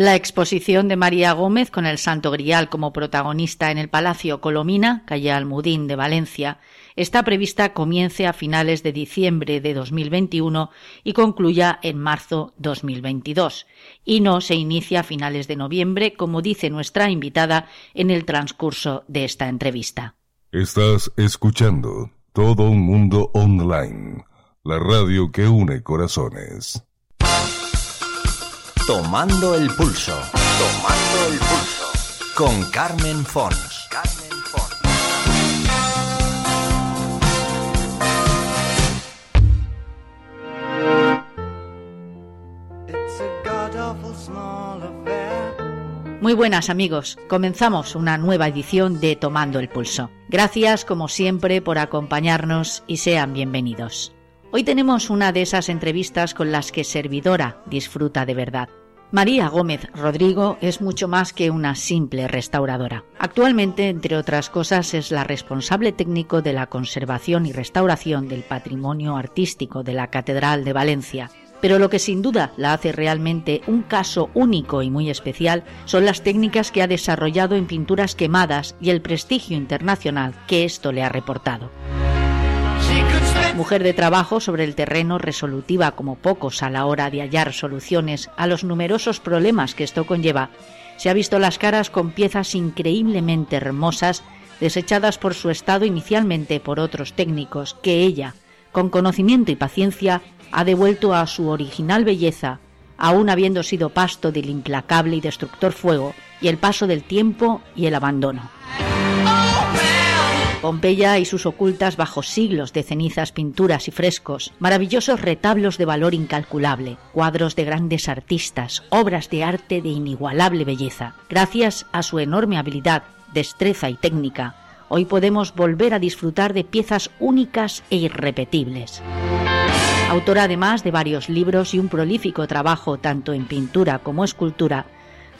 La exposición de María Gómez con el Santo Grial como protagonista en el Palacio Colomina, calle Almudín de Valencia, está prevista comience a finales de diciembre de 2021 y concluya en marzo 2022, y no se inicia a finales de noviembre, como dice nuestra invitada en el transcurso de esta entrevista. Estás escuchando Todo un Mundo Online, la radio que une corazones. Tomando el pulso. Tomando el pulso. Con Carmen Fons. Carmen Fons. Muy buenas amigos, comenzamos una nueva edición de Tomando el Pulso. Gracias como siempre por acompañarnos y sean bienvenidos. Hoy tenemos una de esas entrevistas con las que servidora disfruta de verdad. María Gómez Rodrigo es mucho más que una simple restauradora. Actualmente, entre otras cosas, es la responsable técnico de la conservación y restauración del patrimonio artístico de la Catedral de Valencia pero lo que sin duda la hace realmente un caso único y muy especial son las técnicas que ha desarrollado en pinturas quemadas y el prestigio internacional que esto le ha reportado. Mujer de trabajo sobre el terreno resolutiva como pocos a la hora de hallar soluciones a los numerosos problemas que esto conlleva, se ha visto las caras con piezas increíblemente hermosas desechadas por su estado inicialmente por otros técnicos que ella, con conocimiento y paciencia, ha devuelto a su original belleza, aún habiendo sido pasto del implacable y destructor fuego y el paso del tiempo y el abandono. Pompeya y sus ocultas bajo siglos de cenizas, pinturas y frescos, maravillosos retablos de valor incalculable, cuadros de grandes artistas, obras de arte de inigualable belleza. Gracias a su enorme habilidad, destreza y técnica, hoy podemos volver a disfrutar de piezas únicas e irrepetibles. Autora además de varios libros y un prolífico trabajo tanto en pintura como escultura,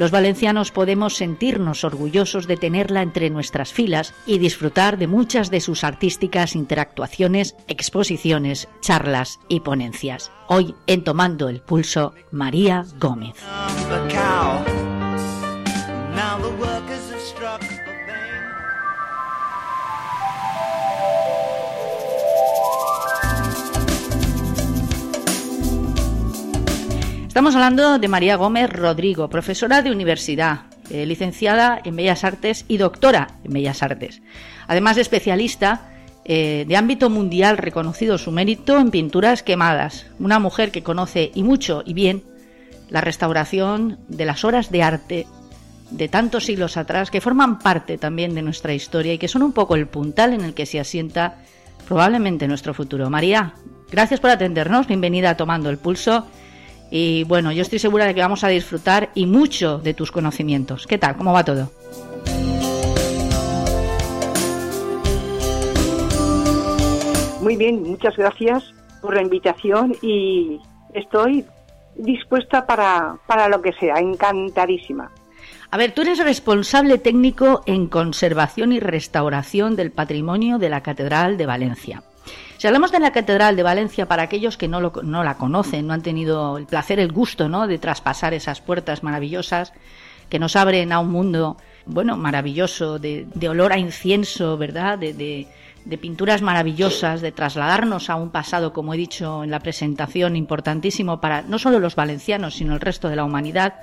los valencianos podemos sentirnos orgullosos de tenerla entre nuestras filas y disfrutar de muchas de sus artísticas interactuaciones, exposiciones, charlas y ponencias. Hoy en Tomando el Pulso, María Gómez. Estamos hablando de María Gómez Rodrigo, profesora de universidad, eh, licenciada en Bellas Artes y doctora en Bellas Artes. Además de especialista eh, de ámbito mundial reconocido su mérito en pinturas quemadas. Una mujer que conoce y mucho y bien la restauración de las obras de arte de tantos siglos atrás que forman parte también de nuestra historia y que son un poco el puntal en el que se asienta probablemente nuestro futuro. María, gracias por atendernos, bienvenida a Tomando el Pulso y bueno, yo estoy segura de que vamos a disfrutar y mucho de tus conocimientos. ¿Qué tal? ¿Cómo va todo? Muy bien, muchas gracias por la invitación y estoy dispuesta para, para lo que sea, encantadísima. A ver, tú eres responsable técnico en conservación y restauración del patrimonio de la Catedral de Valencia. Si hablamos de la Catedral de Valencia, para aquellos que no, no la conocen, no han tenido el placer, el gusto ¿no? de traspasar esas puertas maravillosas que nos abren a un mundo bueno, maravilloso, de, olor a incienso, ¿verdad? De, pinturas maravillosas, de trasladarnos a un pasado, como he dicho en la presentación, importantísimo para no solo los valencianos, sino el resto de la humanidad,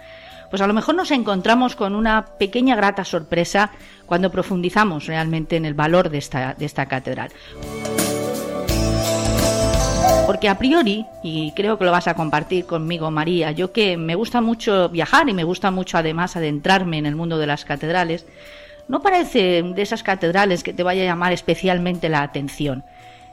pues a lo mejor nos encontramos con una pequeña grata sorpresa cuando profundizamos realmente en el valor de esta catedral. Porque a priori, y creo que lo vas a compartir conmigo, María, yo que me gusta mucho viajar y me gusta mucho además adentrarme en el mundo de las catedrales, no parece de esas catedrales que te vaya a llamar especialmente la atención.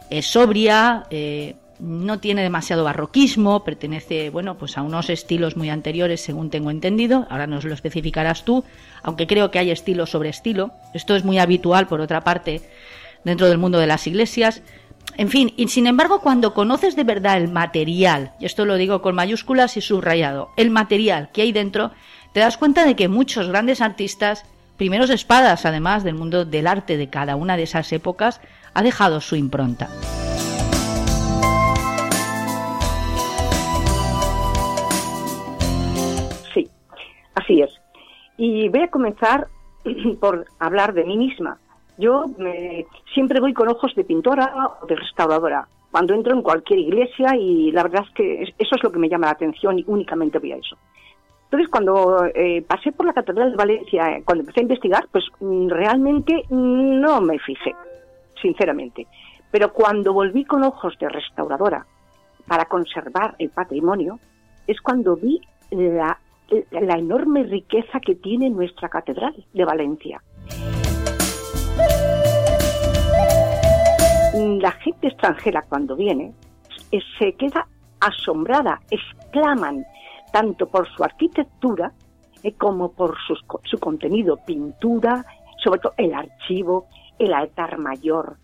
Es sobria, eh, no tiene demasiado barroquismo, pertenece, bueno, pues a unos estilos muy anteriores, según tengo entendido. Ahora nos lo especificarás tú, aunque creo que hay estilo sobre estilo. Esto es muy habitual, por otra parte, dentro del mundo de las iglesias. En fin, y sin embargo, cuando conoces de verdad el material, y esto lo digo con mayúsculas y subrayado, el material que hay dentro, te das cuenta de que muchos grandes artistas, primeros espadas además del mundo del arte de cada una de esas épocas, ha dejado su impronta. Sí, Así es. Y voy a comenzar por hablar de mí misma. Yo siempre voy con ojos de pintora o de restauradora cuando entro en cualquier iglesia y la verdad es que eso es lo que me llama la atención y únicamente voy a eso. Entonces, cuando eh, pasé por la Catedral de Valencia, cuando empecé a investigar, pues mm, realmente no me fijé, sinceramente. Pero cuando volví con ojos de restauradora para conservar el patrimonio, es cuando vi la enorme riqueza que tiene nuestra Catedral de Valencia. La gente extranjera cuando viene se queda asombrada, exclaman tanto por su arquitectura eh, como por su contenido, pintura, sobre todo el archivo, el altar mayor.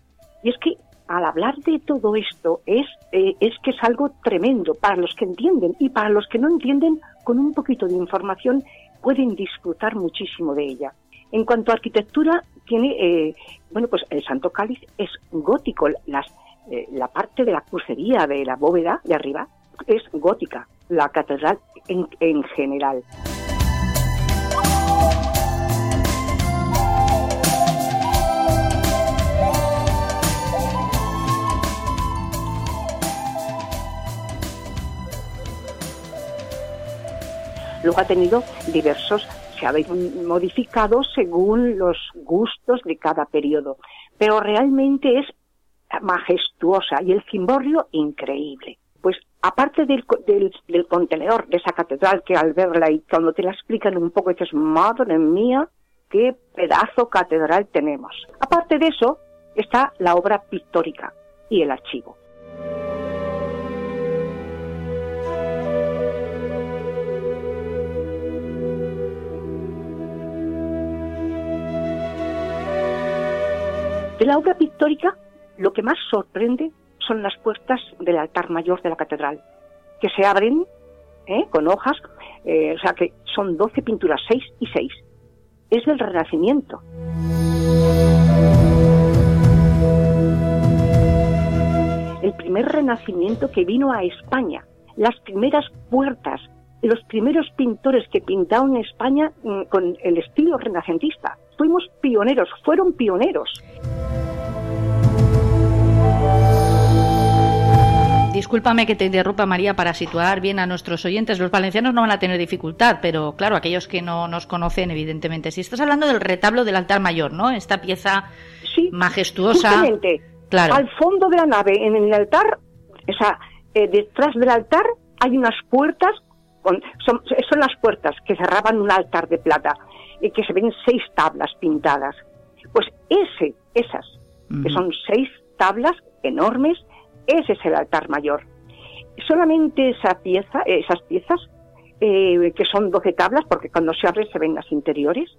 Y es que al hablar de todo esto es, eh, es que es algo tremendo para los que entienden y para los que no entienden, con un poquito de información pueden disfrutar muchísimo de ella. En cuanto a arquitectura, tiene, eh, bueno, pues el Santo Cáliz es gótico, eh, la parte de la crucería de la bóveda de arriba es gótica, la catedral en, en general. Luego ha tenido diversos, se ha modificado según los gustos de cada periodo, pero realmente es majestuosa y el cimborrio increíble. Pues aparte del, del, contenedor de esa catedral que al verla y cuando te la explican un poco dices, madre mía, qué pedazo catedral tenemos. Aparte de eso está la obra pictórica y el archivo. De la obra pictórica, lo que más sorprende son las puertas del altar mayor de la catedral, que se abren ¿eh? con hojas, eh, o sea que son 12 pinturas, 6 y 6. Es del Renacimiento. El primer Renacimiento que vino a España, las primeras puertas, los primeros pintores que pintaron España mm, con el estilo renacentista. Fuimos pioneros, fueron pioneros. Discúlpame que te interrumpa, María, para situar bien a nuestros oyentes. Los valencianos no van a tener dificultad, pero claro, aquellos que no nos conocen, evidentemente. Si estás hablando del retablo del altar mayor, ¿no? Esta pieza majestuosa. Claro. Al fondo de la nave, en el altar, o sea, eh, detrás del altar hay unas puertas, son, las puertas que cerraban un altar de plata y que se ven seis tablas pintadas. Pues ese, esas, que son seis tablas enormes, ese es el altar mayor. Solamente esa pieza, esas piezas, eh, que son 12 tablas, porque cuando se abre se ven las interiores,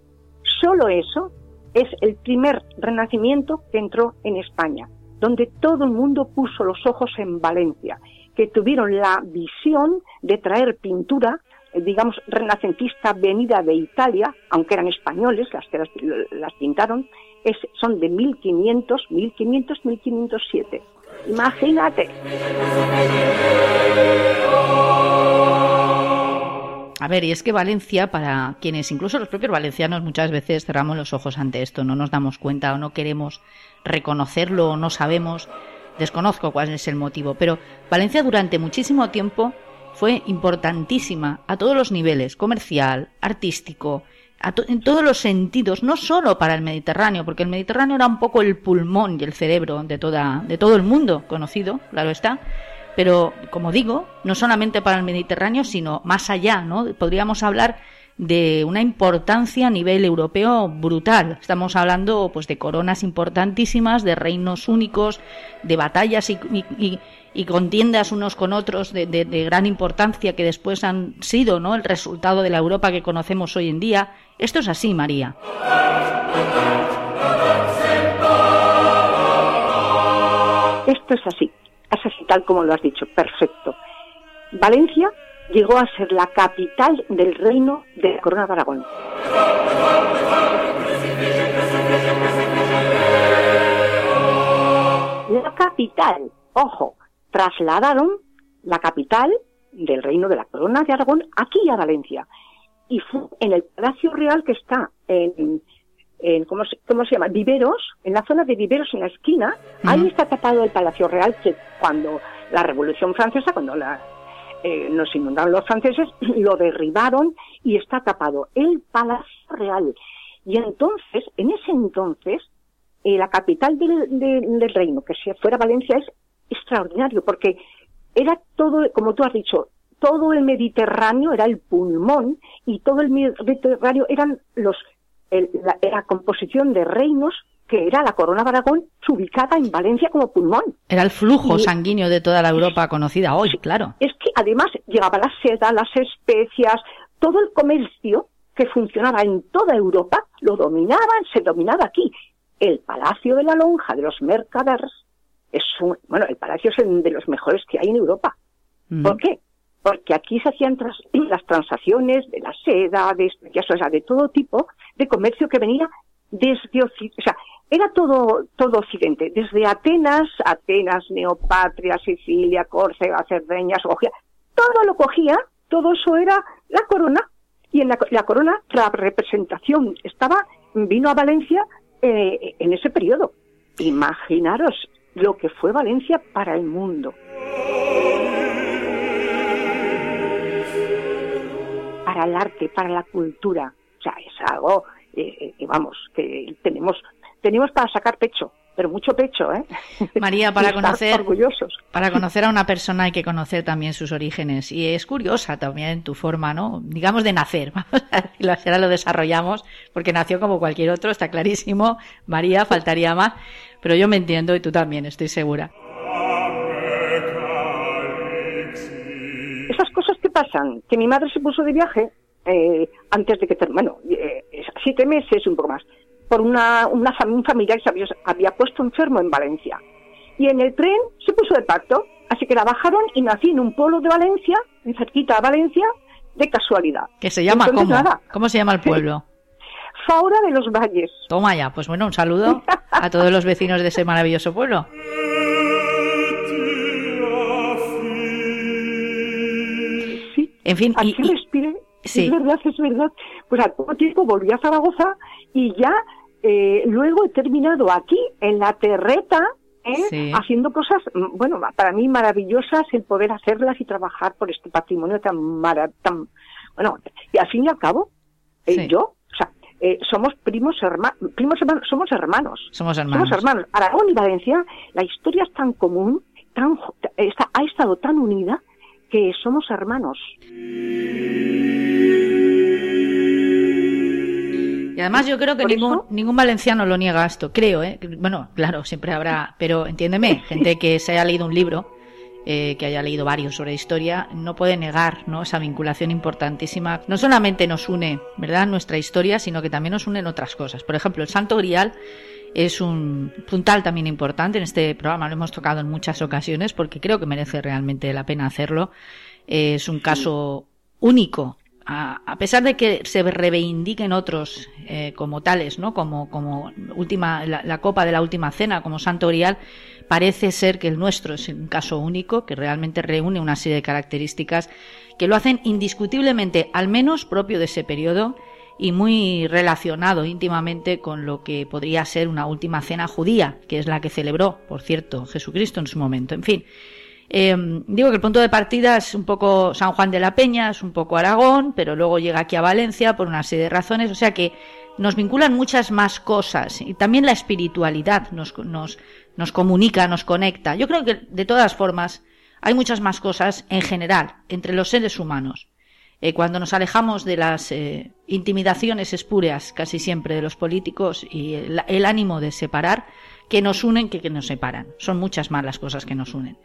solo eso es el primer renacimiento que entró en España, donde todo el mundo puso los ojos en Valencia, que tuvieron la visión de traer pintura, eh, digamos, renacentista venida de Italia, aunque eran españoles las que las, pintaron, es, son de 1500, 1500, 1507. Imagínate. A ver, y es que Valencia, para quienes, incluso los propios valencianos, muchas veces cerramos los ojos ante esto, no nos damos cuenta o no queremos reconocerlo o no sabemos, desconozco cuál es el motivo, pero Valencia durante muchísimo tiempo fue importantísima a todos los niveles, comercial, artístico, en todos los sentidos, no solo para el Mediterráneo, porque el Mediterráneo era un poco el pulmón y el cerebro de, toda, de todo el mundo conocido, claro está, pero como digo, no solamente para el Mediterráneo, sino más allá, ¿no? Podríamos hablar de una importancia a nivel europeo brutal. Estamos hablando pues de coronas importantísimas, de reinos únicos, de batallas y, y contiendas unos con otros de, de, gran importancia que después han sido ¿no? el resultado de la Europa que conocemos hoy en día. Esto es así, María. Esto es así, es así tal como lo has dicho, perfecto. Valencia llegó a ser la capital del reino de la Corona de Aragón. La capital, ojo, trasladaron la capital del reino de la corona de Aragón aquí a Valencia. Y fue en el Palacio Real que está en, en ¿cómo, se, ¿cómo se llama? Viveros, en la zona de Viveros, en la esquina, ahí está tapado el Palacio Real que cuando la Revolución Francesa, cuando la, eh, nos inundaron los franceses, lo derribaron y está tapado el Palacio Real. Y entonces, en ese entonces, eh, la capital del, del, del, reino, que si fuera Valencia, es extraordinario, porque era todo, como tú has dicho, todo el Mediterráneo era el pulmón y todo el Mediterráneo eran los, el, la, la composición de reinos que era la corona de Aragón, ubicada en Valencia como pulmón. Era el flujo y, sanguíneo de toda la Europa conocida hoy, claro. Es que además llegaba la seda, las especias, todo el comercio que funcionaba en toda Europa, lo dominaban, se dominaba aquí. El Palacio de la Lonja de los Mercaders es un, bueno, el palacio es el de los mejores que hay en Europa. Mm. ¿Por qué? Porque aquí se hacían las transacciones de la seda, de especias, o sea, de todo tipo de comercio que venía desde, o sea, era todo, todo Occidente, desde Atenas, Atenas, Neopatria, Sicilia, Córcega, Cerdeña, todo lo cogía, todo eso era la corona, y en la, la corona la representación estaba, vino a Valencia eh, en ese periodo. Imaginaros lo que fue Valencia para el mundo. Para el arte, para la cultura. O sea, es algo, eh, vamos, que tenemos tenemos para sacar pecho, pero mucho pecho, ¿eh? María, para conocer, orgullosos. para conocer a una persona hay que conocer también sus orígenes y es curiosa también tu forma, ¿no? Digamos de nacer, vamos a decirlo ahora lo desarrollamos porque nació como cualquier otro, está clarísimo. María, faltaría más, pero yo me entiendo y tú también, estoy segura. Esas cosas que pasan, que mi madre se puso de viaje eh, antes de que, bueno, eh, siete meses, un poco más por una, una un familiar que se había, había, puesto enfermo en Valencia. Y en el tren se puso de pacto, así que la bajaron y nací en un pueblo de Valencia, en cerquita a Valencia, de casualidad. ¿Qué se llama Entonces, cómo? Nada. ¿Cómo se llama el pueblo? Faura de los Valles. Toma ya, pues bueno, un saludo a todos los vecinos de ese maravilloso pueblo. Sí, en fin, aquí y, respire. Sí. Es verdad, es verdad. Pues al poco tiempo volví a Zaragoza y ya eh, luego he terminado aquí, en la terreta, ¿eh? sí. haciendo cosas, mm, bueno, para mí maravillosas el poder hacerlas y trabajar por este patrimonio tan maravilloso. Tan, bueno, y al fin y al cabo, eh, sí. yo, o sea, eh, somos primos hermanos, primos hermanos, somos hermanos. Somos hermanos. Somos hermanos. Aragón y Valencia, la historia es tan común, tan, está, ha estado tan unida que somos hermanos. Además yo creo que ningún, ningún valenciano lo niega esto, creo, ¿eh? Bueno, claro, siempre habrá, pero entiéndeme, gente que se haya leído un libro, eh, que haya leído varios sobre historia, no puede negar, ¿no? Esa vinculación importantísima. No solamente nos une, ¿verdad? Nuestra historia, sino que también nos unen otras cosas. Por ejemplo, el Santo Grial es un puntal también importante. En este programa lo hemos tocado en muchas ocasiones porque creo que merece realmente la pena hacerlo. Eh, es un caso único a, pesar de que se reivindiquen otros eh, como tales, ¿no? Como, como última, la, la, copa de la última cena, como Santo Grial, parece ser que el nuestro es un caso único, que realmente reúne una serie de características que lo hacen indiscutiblemente, al menos propio de ese periodo, y muy relacionado íntimamente con lo que podría ser una última cena judía, que es la que celebró, por cierto, Jesucristo en su momento. En fin, eh, digo que el punto de partida es un poco San Juan de la Peña, es un poco Aragón, pero luego llega aquí a Valencia por una serie de razones, o sea que nos vinculan muchas más cosas y también la espiritualidad nos, nos, nos comunica, nos conecta. Yo creo que de todas formas hay muchas más cosas en general entre los seres humanos. Eh, cuando nos alejamos de las eh, intimidaciones espúreas casi siempre de los políticos y el, el ánimo de separar, que nos unen que, que nos separan. Son muchas más las cosas que nos unen.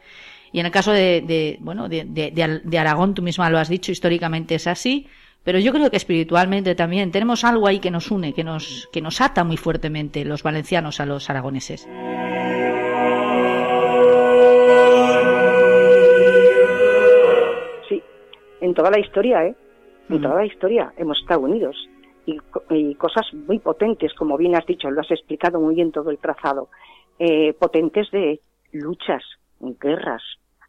Y en el caso de, de bueno, de, de, de, Aragón, tú misma lo has dicho, históricamente es así, pero yo creo que espiritualmente también tenemos algo ahí que nos une, que nos, que nos ata muy fuertemente los valencianos a los aragoneses. Sí, en toda la historia, ¿eh? En mm. toda la historia hemos estado unidos. Y, y, cosas muy potentes, como bien has dicho, lo has explicado muy bien todo el trazado, eh, potentes de luchas, guerras,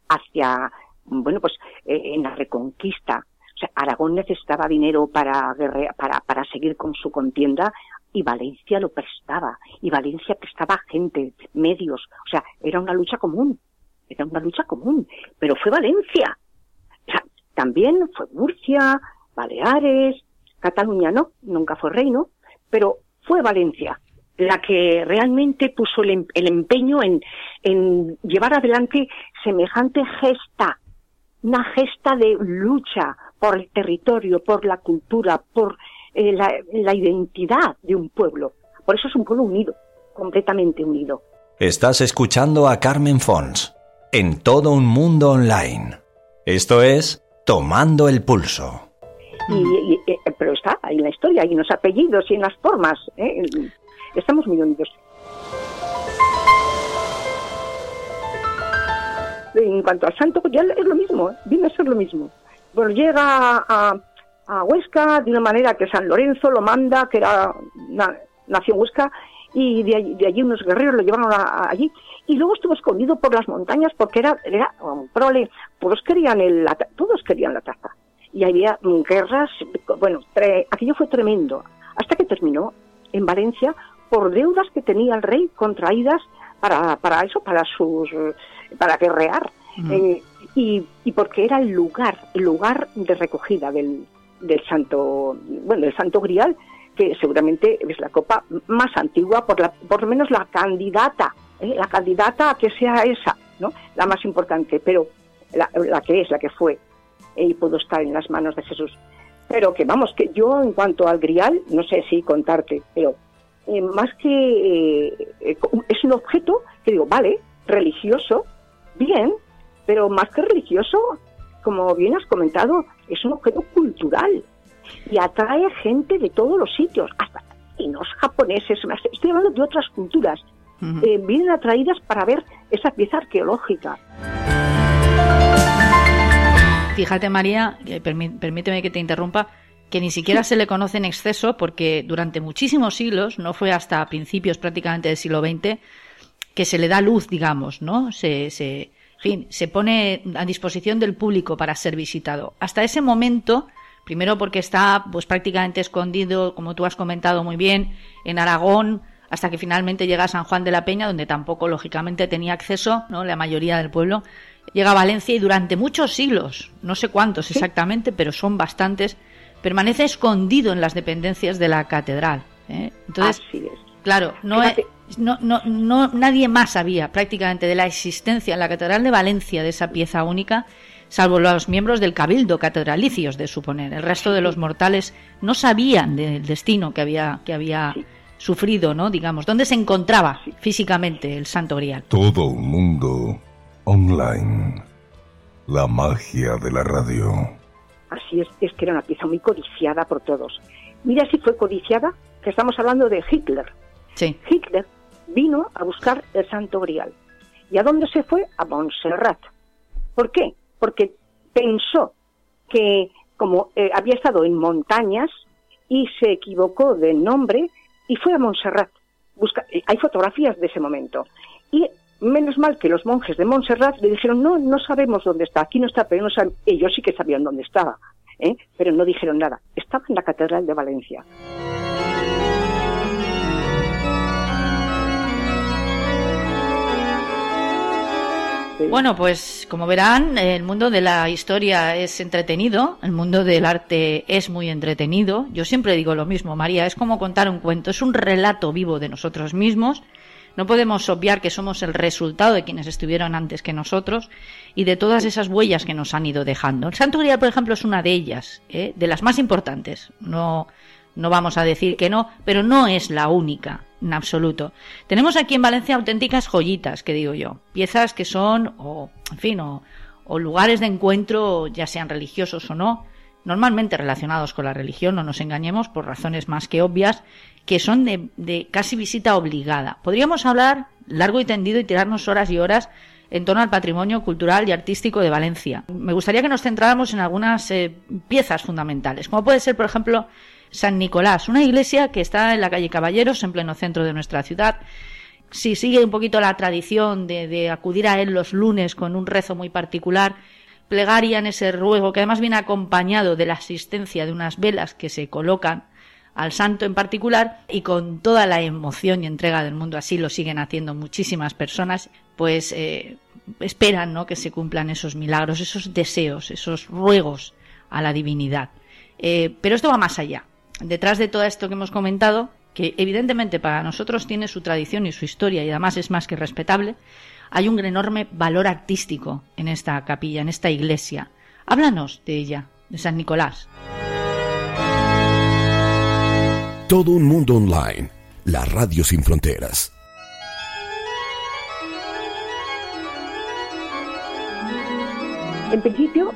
hacia, bueno, pues eh, en la reconquista. O sea, Aragón necesitaba dinero para, para, para seguir con su contienda y Valencia lo prestaba. Y Valencia prestaba gente, medios. O sea, era una lucha común. Era una lucha común. Pero fue Valencia. O sea, también fue Murcia, Baleares, Cataluña no, nunca fue reino, pero fue Valencia la que realmente puso el, em-, empeño en, en llevar adelante semejante gesta, una gesta de lucha por el territorio, por la cultura, por eh, la, la identidad de un pueblo. Por eso es un pueblo unido, completamente unido. Estás escuchando a Carmen Fons en todo un mundo online. Esto es Tomando el Pulso. Y, eh, pero está ahí en la historia, y en los apellidos y en las formas. ¿eh? Estamos muy unidos. En cuanto al santo, ya es lo mismo, viene a ser lo mismo. Bueno, llega a, a Huesca de una manera que San Lorenzo lo manda, que era una nación Huesca, y de allí, unos guerreros lo llevaron allí. Y luego estuvo escondido por las montañas porque era, era un prole, todos querían, el, todos querían la taza. Y había guerras, bueno, aquello fue tremendo, hasta que terminó en Valencia por deudas que tenía el rey contraídas para, para eso, para sus, para guerrear. Eh, y, y porque era el lugar, el lugar de recogida del, del santo, bueno, del santo grial, que seguramente es la copa más antigua, por, la, por lo menos la candidata, ¿eh? la candidata a que sea esa, ¿no? La más importante, pero la, la que es, la que fue, ¿eh? y pudo estar en las manos de Jesús. Pero que vamos, que yo en cuanto al grial, no sé si contarte, pero eh, más que es un objeto que digo, vale, religioso, bien, pero más que religioso, como bien has comentado, es un objeto cultural y atrae gente de todos los sitios, hasta los japoneses, estoy hablando de otras culturas, eh, vienen atraídas para ver esa pieza arqueológica. Fíjate, María, permíteme que te interrumpa, que ni siquiera se le conoce en exceso porque durante muchísimos siglos, no fue hasta principios prácticamente del siglo XX, que se le da luz, digamos, ¿no? Se, se, fin, se pone a disposición del público para ser visitado. Hasta ese momento, primero porque está pues prácticamente escondido, como tú has comentado muy bien, en Aragón, hasta que finalmente llega a San Juan de la Peña, donde tampoco lógicamente tenía acceso, ¿no? La mayoría del pueblo llega a Valencia y durante muchos siglos, no sé cuántos exactamente, pero son bastantes, permanece escondido en las dependencias de la catedral. ¿eh? Entonces, claro, no es, no, no, no, nadie más sabía prácticamente de la existencia en la Catedral de Valencia de esa pieza única, salvo los miembros del cabildo catedralicios de suponer. El resto de los mortales no sabían del destino que había, que había sufrido, ¿no? Digamos, dónde se encontraba físicamente el Santo Grial. Todo un mundo online. La magia de la radio. Así es, es que era una pieza muy codiciada por todos. Mira si fue codiciada, que estamos hablando de Hitler. Sí. Hitler vino a buscar el Santo Grial. ¿Y a dónde se fue? A Montserrat. ¿Por qué? Porque pensó que como eh, había estado en montañas y se equivocó de nombre y fue a Montserrat. Busca, eh, hay fotografías de ese momento. Y menos mal que los monjes de Montserrat le dijeron, no, no sabemos dónde está, aquí no está, pero no ellos sí que sabían dónde estaba, ¿eh? pero no dijeron nada. Estaba en la Catedral de Valencia. Bueno, pues como verán, el mundo de la historia es entretenido, el mundo del arte es muy entretenido. Yo siempre digo lo mismo, María, es como contar un cuento, es un relato vivo de nosotros mismos. No podemos obviar que somos el resultado de quienes estuvieron antes que nosotros y de todas esas huellas que nos han ido dejando. El Santo Grial, por ejemplo, es una de ellas, ¿eh? de las más importantes. No, no vamos a decir que no, pero no es la única en absoluto. Tenemos aquí en Valencia auténticas joyitas, que digo yo, piezas que son, o, en fin, o, lugares de encuentro, ya sean religiosos o no, normalmente relacionados con la religión, no nos engañemos, por razones más que obvias, que son de, de, casi visita obligada. Podríamos hablar largo y tendido y tirarnos horas y horas en torno al patrimonio cultural y artístico de Valencia. Me gustaría que nos centráramos en algunas eh, piezas fundamentales, como puede ser, por ejemplo, San Nicolás, una iglesia que está en la calle Caballeros, en pleno centro de nuestra ciudad. Si sigue un poquito la tradición de, acudir a él los lunes con un rezo muy particular, plegaria, ese ruego, que además viene acompañado de la asistencia de unas velas que se colocan al santo en particular y con toda la emoción y entrega del mundo, así lo siguen haciendo muchísimas personas, pues eh, esperan ¿no? que se cumplan esos milagros, esos deseos, esos ruegos a la divinidad. Eh, pero esto va más allá. Detrás de todo esto que hemos comentado, que evidentemente para nosotros tiene su tradición y su historia y además es más que respetable, hay un enorme valor artístico en esta capilla, en esta iglesia. Háblanos de ella, de San Nicolás. Todo un mundo online, la radio sin fronteras. En principio,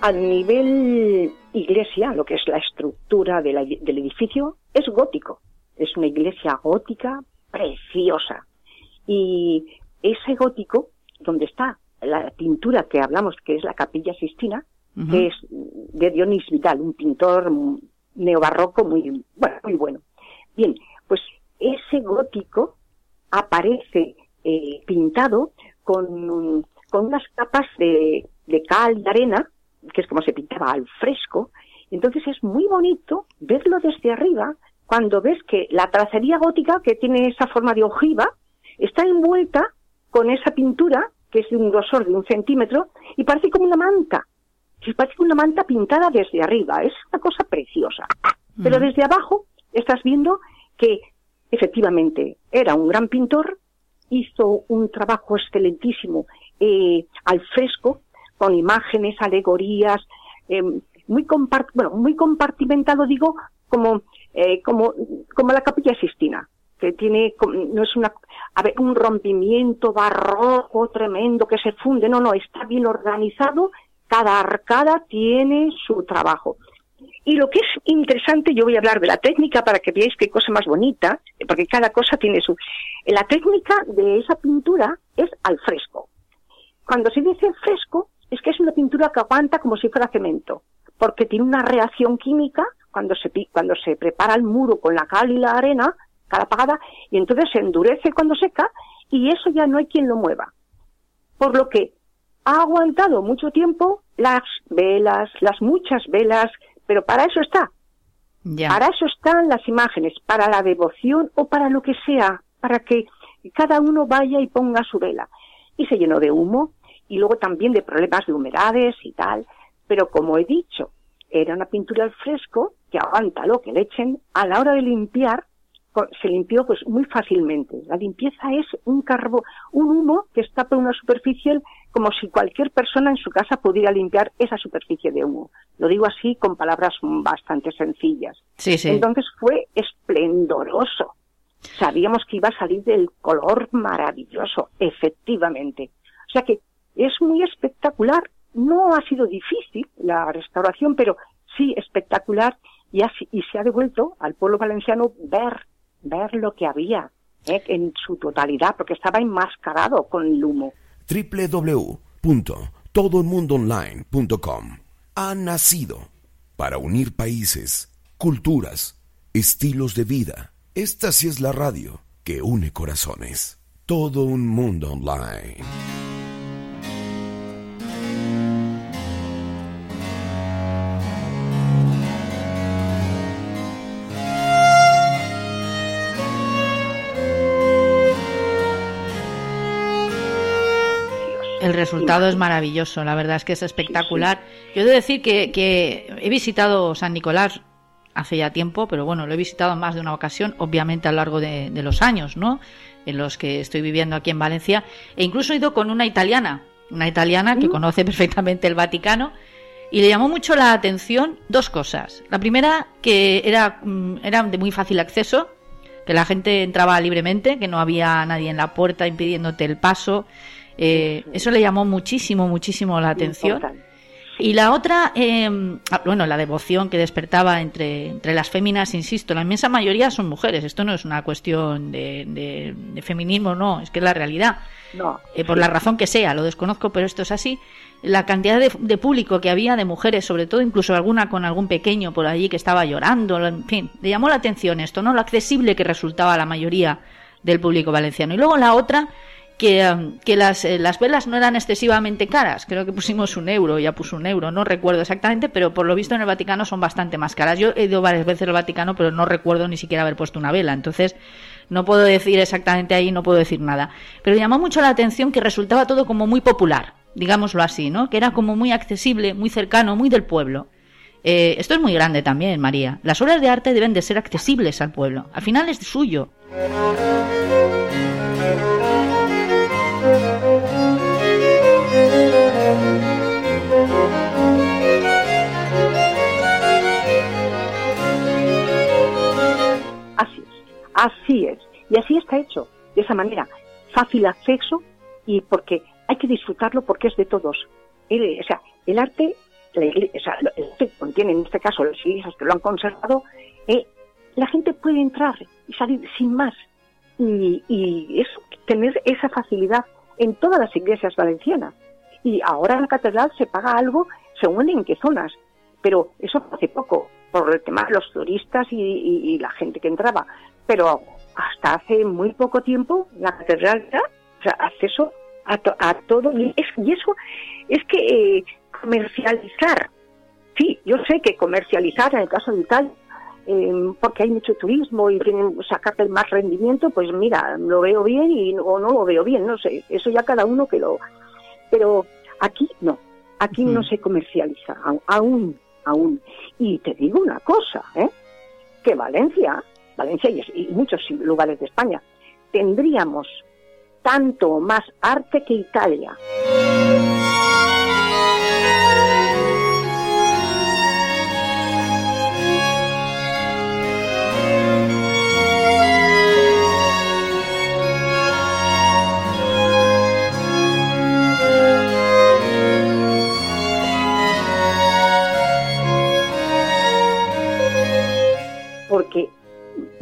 a nivel iglesia, lo que es la estructura del edificio, es gótico. Es una iglesia gótica preciosa. Y ese gótico, donde está la pintura que hablamos, que es la capilla Sistina, que es de Dionis Vidal, un pintor neobarroco muy bueno, muy bueno. Bien, pues ese gótico aparece eh, pintado con, con unas capas de, de cal y arena, que es como se pintaba al fresco. Entonces es muy bonito verlo desde arriba cuando ves que la tracería gótica, que tiene esa forma de ojiva, está envuelta con esa pintura, que es de un grosor de un centímetro, y parece como una manta. Parece una manta pintada desde arriba. Es una cosa preciosa. Pero desde abajo estás viendo que efectivamente era un gran pintor, hizo un trabajo excelentísimo eh, al fresco, con imágenes, alegorías, eh, muy, bueno, muy compartimentado, digo, como, eh, como, como la capilla Sistina que tiene, no es una, a ver, un rompimiento barroco tremendo que se funde, no, no, está bien organizado, cada arcada tiene su trabajo. Y lo que es interesante, yo voy a hablar de la técnica para que veáis qué cosa más bonita, porque cada cosa tiene su... La técnica de esa pintura es al fresco. Cuando se dice fresco, es que es una pintura que aguanta como si fuera cemento, porque tiene una reacción química cuando se, cuando se prepara el muro con la cal y la arena, cara apagada, y entonces se endurece cuando seca y eso ya no hay quien lo mueva. Por lo que ha aguantado mucho tiempo las velas, las muchas velas, pero para eso está. Para eso están las imágenes, para la devoción o para lo que sea, para que cada uno vaya y ponga su vela. Y se llenó de humo y luego también de problemas de humedades y tal. Pero como he dicho, era una pintura al fresco que aguanta lo que le echen a la hora de limpiar se limpió pues muy fácilmente. La limpieza es un carbo, un humo que está por una superficie como si cualquier persona en su casa pudiera limpiar esa superficie de humo. Lo digo así con palabras bastante sencillas. Sí, sí. Entonces fue esplendoroso. Sabíamos que iba a salir del color maravilloso, efectivamente. O sea que es muy espectacular. No ha sido difícil la restauración, pero sí espectacular y, así, y se ha devuelto al pueblo valenciano ver ver lo que había ¿eh? en su totalidad, porque estaba enmascarado con el humo. www.todoelmundoonline.com ha nacido para unir países, culturas, estilos de vida. Esta sí es la radio que une corazones. Todo un mundo online. El resultado es maravilloso, la verdad es que es espectacular. Yo he de decir que, he visitado San Nicolás hace ya tiempo, pero bueno, lo he visitado en más de una ocasión, obviamente a lo largo de, los años, ¿no? En los que estoy viviendo aquí en Valencia. E incluso he ido con una italiana, una italiana que mm. conoce perfectamente el Vaticano, y le llamó mucho la atención dos cosas. La primera, que era, mm, era de muy fácil acceso, que la gente entraba libremente, que no había nadie en la puerta impidiéndote el paso, eh, eso le llamó muchísimo, muchísimo la atención. Y la otra, ah, bueno, la devoción que despertaba entre, entre las féminas, insisto, la inmensa mayoría son mujeres. Esto no es una cuestión de, feminismo, no, es que es la realidad. No. Eh, por la razón que sea, lo desconozco, pero esto es así. La cantidad de, de, público que había de mujeres, sobre todo incluso alguna con algún pequeño por allí que estaba llorando, en fin, le llamó la atención esto, ¿no? Lo accesible que resultaba a la mayoría del público valenciano. Y luego la otra, que, las, eh, las velas no eran excesivamente caras. Creo que pusimos un euro, ya puso un euro, no recuerdo exactamente, pero por lo visto en el Vaticano son bastante más caras. Yo he ido varias veces al Vaticano, pero no recuerdo ni siquiera haber puesto una vela. Entonces, no puedo decir exactamente ahí, no puedo decir nada. Pero llamó mucho la atención que resultaba todo como muy popular, digámoslo así, ¿no? Que era como muy accesible, muy cercano, muy del pueblo. Eh, esto es muy grande también, María. Las obras de arte deben de ser accesibles al pueblo. Al final es suyo. Así es, es. Y así está hecho, de esa manera. Fácil acceso y porque hay que disfrutarlo porque es de todos. O sea, el arte, o sea, el arte contiene en este caso las iglesias que lo han conservado, eh, la gente puede entrar y salir sin más. Y, y eso, tener esa facilidad en todas las iglesias valencianas. Y ahora en la catedral se paga algo según en qué zonas. Pero eso hace poco, por el tema de los turistas y la gente que entraba. Pero hasta hace muy poco tiempo la catedral era o sea, acceso a, to- a todo. Y, es- y eso es que eh, comercializar. Sí, yo sé que comercializar en el caso de Italia eh, porque hay mucho turismo y quieren sacarle más rendimiento, pues mira, lo veo bien y, o no lo veo bien, no sé, eso ya cada uno que lo... Pero aquí no, aquí no se comercializa, aún, aún. Y te digo una cosa, ¿eh? que Valencia, Valencia y, muchos lugares de España, tendríamos tanto más arte que Italia.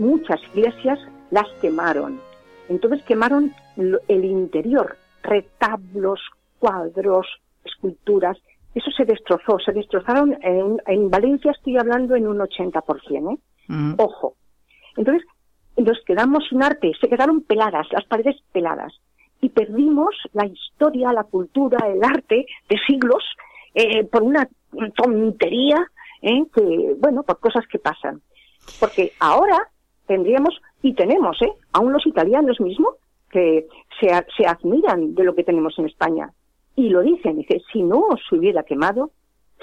Muchas iglesias las quemaron. Entonces quemaron el interior, retablos, cuadros, esculturas. Eso se destrozó, se destrozaron en, en Valencia, estoy hablando en un 80%, ¿eh? Mm. Ojo. Entonces, nos quedamos sin arte, se quedaron peladas, las paredes peladas. Y perdimos la historia, la cultura, el arte de siglos eh, por una tontería, ¿eh? que, bueno, por cosas que pasan. Porque ahora tendríamos, y tenemos, ¿eh? aún los italianos mismos, que se, se admiran de lo que tenemos en España. Y lo dicen, dice, si no os hubiera quemado,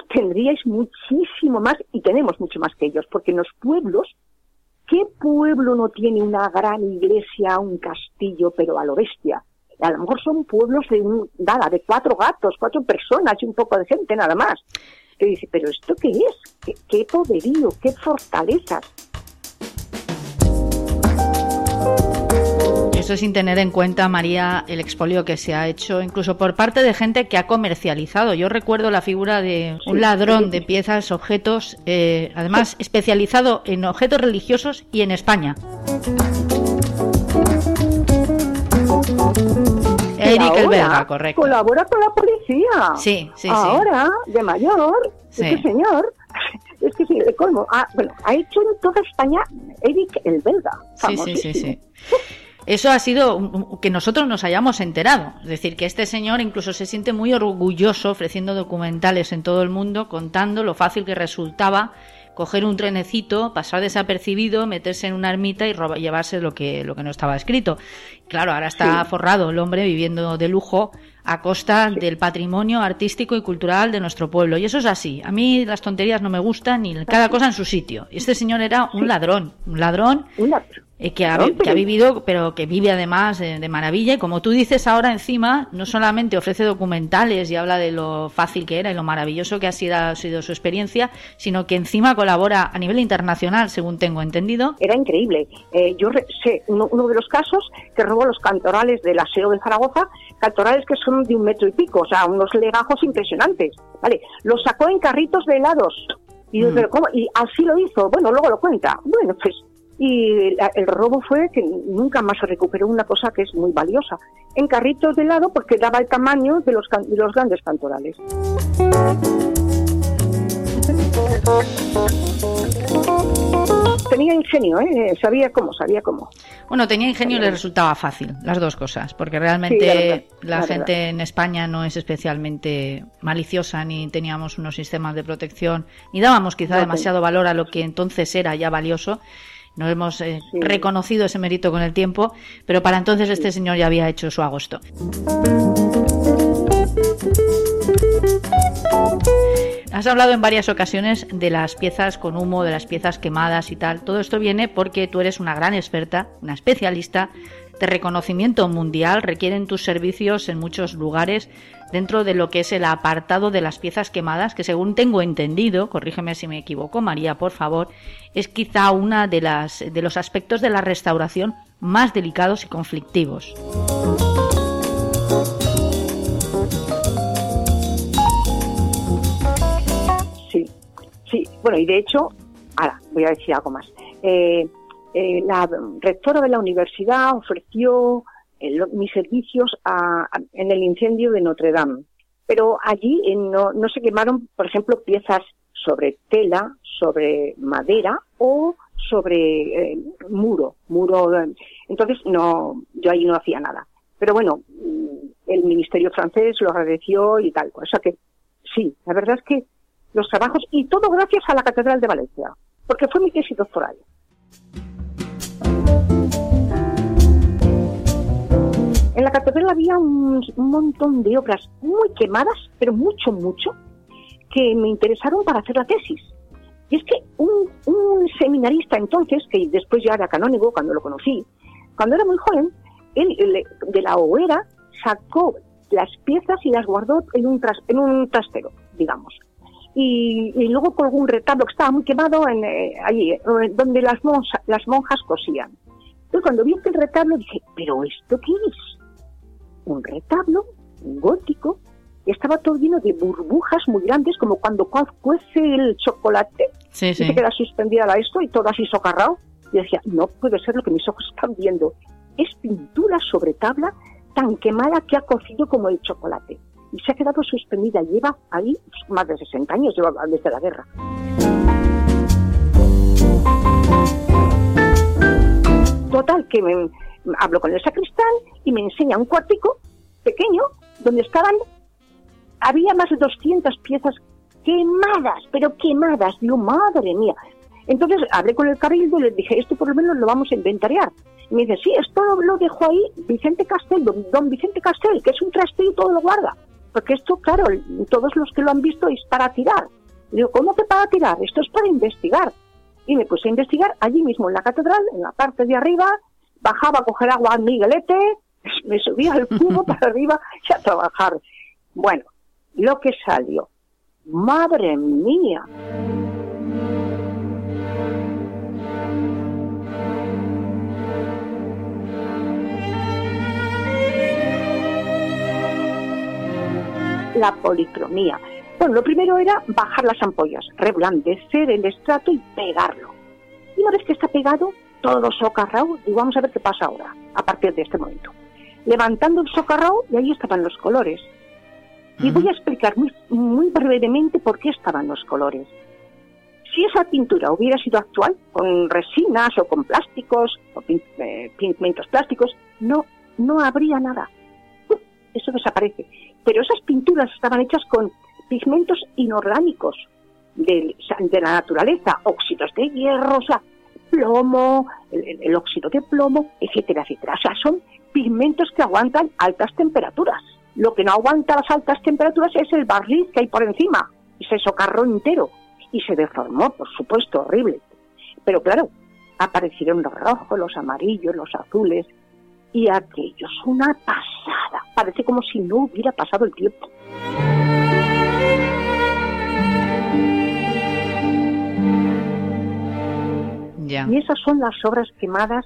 tendríais muchísimo más, y tenemos mucho más que ellos, porque en los pueblos, ¿qué pueblo no tiene una gran iglesia, un castillo, pero a lo bestia? A lo mejor son pueblos de, un, nada, de cuatro gatos, cuatro personas y un poco de gente nada más. Que dice, pero ¿esto qué es? ¿Qué, qué poderío? ¿Qué fortalezas? Eso sin tener en cuenta, María, el expolio que se ha hecho, incluso por parte de gente que ha comercializado. Yo recuerdo la figura de un ladrón de piezas, objetos, eh, además especializado en objetos religiosos y en España. Eric ahora Elberga, correcto. Colabora con la policía. Sí, sí, sí. Ahora, de mayor, Sí. este señor, es que sí, de colmo. Ah, bueno, ha hecho en toda España Eric el belga. Sí, sí, sí, sí. Eso ha sido un- un- que nosotros nos hayamos enterado. Es decir, que este señor incluso se siente muy orgulloso ofreciendo documentales en todo el mundo, contando lo fácil que resultaba coger un trenecito, pasar desapercibido, meterse en una ermita y llevarse lo que, lo que no estaba escrito. Claro, ahora está Sí. forrado el hombre viviendo de lujo a costa del patrimonio artístico y cultural de nuestro pueblo. Y eso es así. A mí las tonterías no me gustan y cada cosa en su sitio. Este señor era un ladrón, un ladrón Una- eh, que, ha, que vivido, pero que vive además de, de maravilla. Y como tú dices ahora encima, no solamente ofrece documentales y habla de lo fácil que era y lo maravilloso que ha sido, ha sido su experiencia, sino que encima colabora a nivel internacional, según tengo entendido. Era increíble. Eh, yo re- sé uno, uno de los casos que robó los cantorales del aseo de Zaragoza, cantorales que son de un metro y pico, o sea, unos legajos impresionantes. Vale, los sacó en carritos de helados. Y, yo, Mm. pero ¿cómo? y así lo hizo. Bueno, luego lo cuenta. Bueno, pues. Y la- el robo fue que nunca más se recuperó una cosa que es muy valiosa. En carritos de helado porque daba el tamaño de los, de los grandes cantorales. Tenía tenía ingenio, ¿eh? sabía cómo, sabía cómo. Bueno, tenía ingenio y le resultaba fácil, las dos cosas, porque realmente la, gente en España no es especialmente maliciosa, ni teníamos unos sistemas de protección, ni dábamos quizá demasiado valor a lo que entonces era ya valioso. No hemos eh, reconocido ese mérito con el tiempo, pero para entonces este señor ya había hecho su agosto. Has hablado en varias ocasiones de las piezas con humo, de las piezas quemadas y tal. Todo esto viene porque tú eres una gran experta, una especialista de reconocimiento mundial, requieren tus servicios en muchos lugares dentro de lo que es el apartado de las piezas quemadas, que según tengo entendido, corrígeme si me equivoco, María, por favor, es quizá una de de los aspectos de la restauración más delicados y conflictivos. Sí, bueno, y de hecho, ahora voy a decir algo más. Eh, eh, la rectora de la universidad ofreció eh, mis servicios en el incendio de Notre Dame, pero allí no, no se quemaron, por ejemplo, piezas sobre tela, sobre madera o sobre muro, muro. Entonces no, yo ahí no hacía nada. Pero bueno, mm, el ministerio francés lo agradeció y tal. O sea que sí, la verdad es que los trabajos y todo gracias a la Catedral de Valencia, porque fue mi tesis doctoral. La catedral había un, montón de obras muy quemadas, pero mucho, mucho, que me interesaron para hacer la tesis. Y es que un, seminarista entonces, que después ya era canónigo cuando lo conocí, cuando era muy joven, él, de la hoguera sacó las piezas y las guardó en un, en un trastero, digamos y, luego colgó un retablo que estaba muy quemado en, eh, allí, eh, donde las, las monjas cosían. Entonces cuando vi el retablo dije, ¿pero esto qué es? Un retablo gótico y estaba todo lleno de burbujas muy grandes, como cuando cuece el chocolate sí, sí. y se queda suspendida a esto y todo así socarrado. Y decía, no puede ser lo que mis ojos están viendo. Es pintura sobre tabla tan quemada que ha cocido como el chocolate y se ha quedado suspendida. Lleva ahí más de 60 años, lleva desde la guerra. Total, que me, hablo con el sacristán y me enseña un cuartico pequeño donde estaban, había más de 200 piezas quemadas, pero quemadas. Digo, madre mía. Entonces hablé con el cabildo y les dije, esto por lo menos lo vamos a inventariar. Y me dice, sí, esto lo dejó ahí Vicente Castel, don, Vicente Castel, que es un traste y todo lo guarda. Porque esto, claro, todos los que lo han visto es para tirar. digo, ¿cómo que para tirar? Esto es para investigar. Y me puse a investigar allí mismo en la catedral, en la parte de arriba, bajaba a coger agua al Miguelete, me subía al cubo para arriba y a trabajar. Bueno, lo que salió. Madre mía. la policromía. Bueno, lo primero era bajar las ampollas, reblandecer el estrato y pegarlo. Y una vez que está pegado, todo socarrao, y vamos a ver qué pasa ahora, a partir de este momento. Levantando el socarrao, y ahí estaban los colores. Y voy a explicar muy, muy brevemente por qué estaban los colores. Si esa pintura hubiera sido actual, con resinas o con plásticos, o eh, pigmentos plásticos, no, no habría nada. Eso desaparece pero esas pinturas estaban hechas con pigmentos inorgánicos de, la naturaleza, óxidos de hierro, o sea, plomo, el, óxido de plomo, etcétera, etcétera. O sea, son pigmentos que aguantan altas temperaturas. Lo que no aguanta las altas temperaturas es el barniz que hay por encima y se socarró entero y se deformó, por supuesto, horrible. Pero claro, aparecieron los rojos, los amarillos, los azules, y aquello es una pasada. Parece como si no hubiera pasado el tiempo. Y esas son las obras quemadas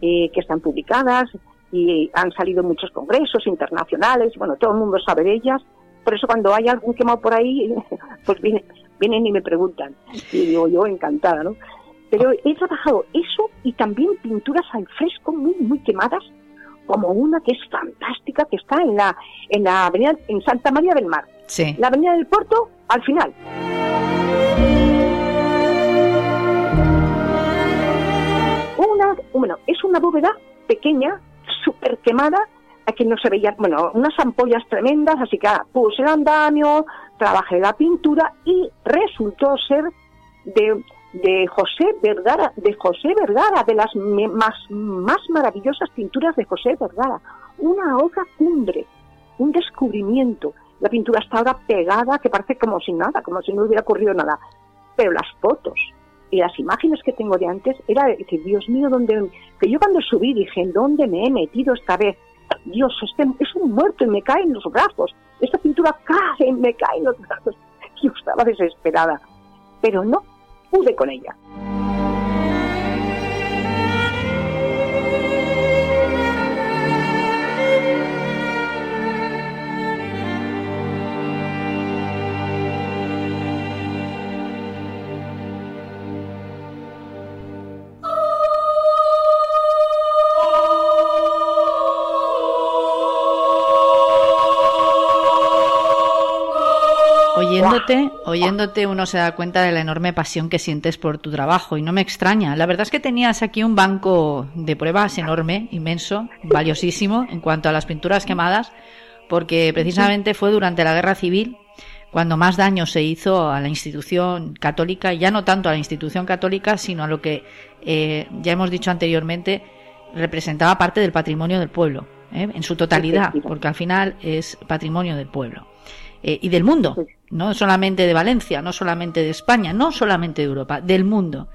eh, que están publicadas y han salido muchos congresos internacionales. Bueno, todo el mundo sabe de ellas. Por eso cuando hay algún quemado por ahí, pues vienen, vienen y me preguntan. Y digo yo encantada, ¿no? Pero he trabajado eso y también pinturas al fresco muy, muy quemadas, como una que es fantástica, que está en la, en la avenida, en Santa María del Mar. Sí. La avenida del Puerto, al final. Una bóveda pequeña, súper quemada, aquí no se veía, bueno, unas ampollas tremendas, así que ah, puse el andamio, trabajé la pintura y resultó ser de, José Vergara, de José Vergara, de las más, más maravillosas pinturas de José Vergara. Una obra cumbre, un descubrimiento. La pintura está ahora pegada, que parece como si nada, como si no hubiera ocurrido nada. Pero las fotos y las imágenes que tengo de antes, era decir, Dios mío, ¿dónde? Que yo cuando subí dije, ¿en dónde me he metido esta vez? Dios, este es un muerto y me cae en los brazos. Esta pintura cae y me cae en los brazos. Yo estaba desesperada. Pero no pude con ella. Oyéndote, oyéndote uno se da cuenta de la enorme pasión que sientes por tu trabajo y no me extraña. La verdad es que tenías aquí un banco de pruebas enorme, inmenso, valiosísimo en cuanto a las pinturas quemadas, porque precisamente fue durante la Guerra Civil cuando más daño se hizo a la institución católica, ya no tanto a la institución católica, sino a lo que eh, ya hemos dicho anteriormente representaba parte del patrimonio del pueblo, ¿eh? en su totalidad, porque al final es patrimonio del pueblo. Eh, y del mundo, no solamente de Valencia, no solamente de España, no solamente de Europa, del mundo.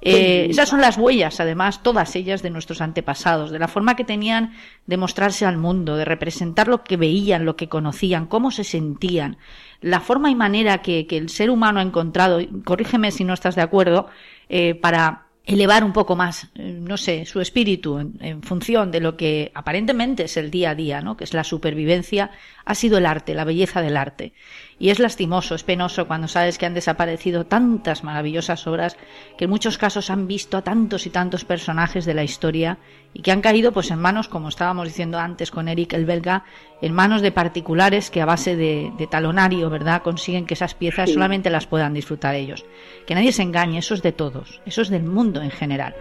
Eh, esas son las huellas, además, todas ellas de nuestros antepasados, de la forma que tenían de mostrarse al mundo, de representar lo que veían, lo que conocían, cómo se sentían, la forma y manera que, el ser humano ha encontrado, corrígeme si no estás de acuerdo, eh, para elevar un poco más, no sé, su espíritu en, función de lo que aparentemente es el día a día, ¿no? Que es la supervivencia, ha sido el arte, la belleza del arte. Y es lastimoso, es penoso cuando sabes que han desaparecido tantas maravillosas obras que en muchos casos han visto a tantos y tantos personajes de la historia y que han caído pues en manos, como estábamos diciendo antes con Eric el belga, en manos de particulares que a base de, talonario, ¿verdad?, consiguen que esas piezas solamente las puedan disfrutar ellos. Que nadie se engañe, eso es de todos, eso es del mundo en general.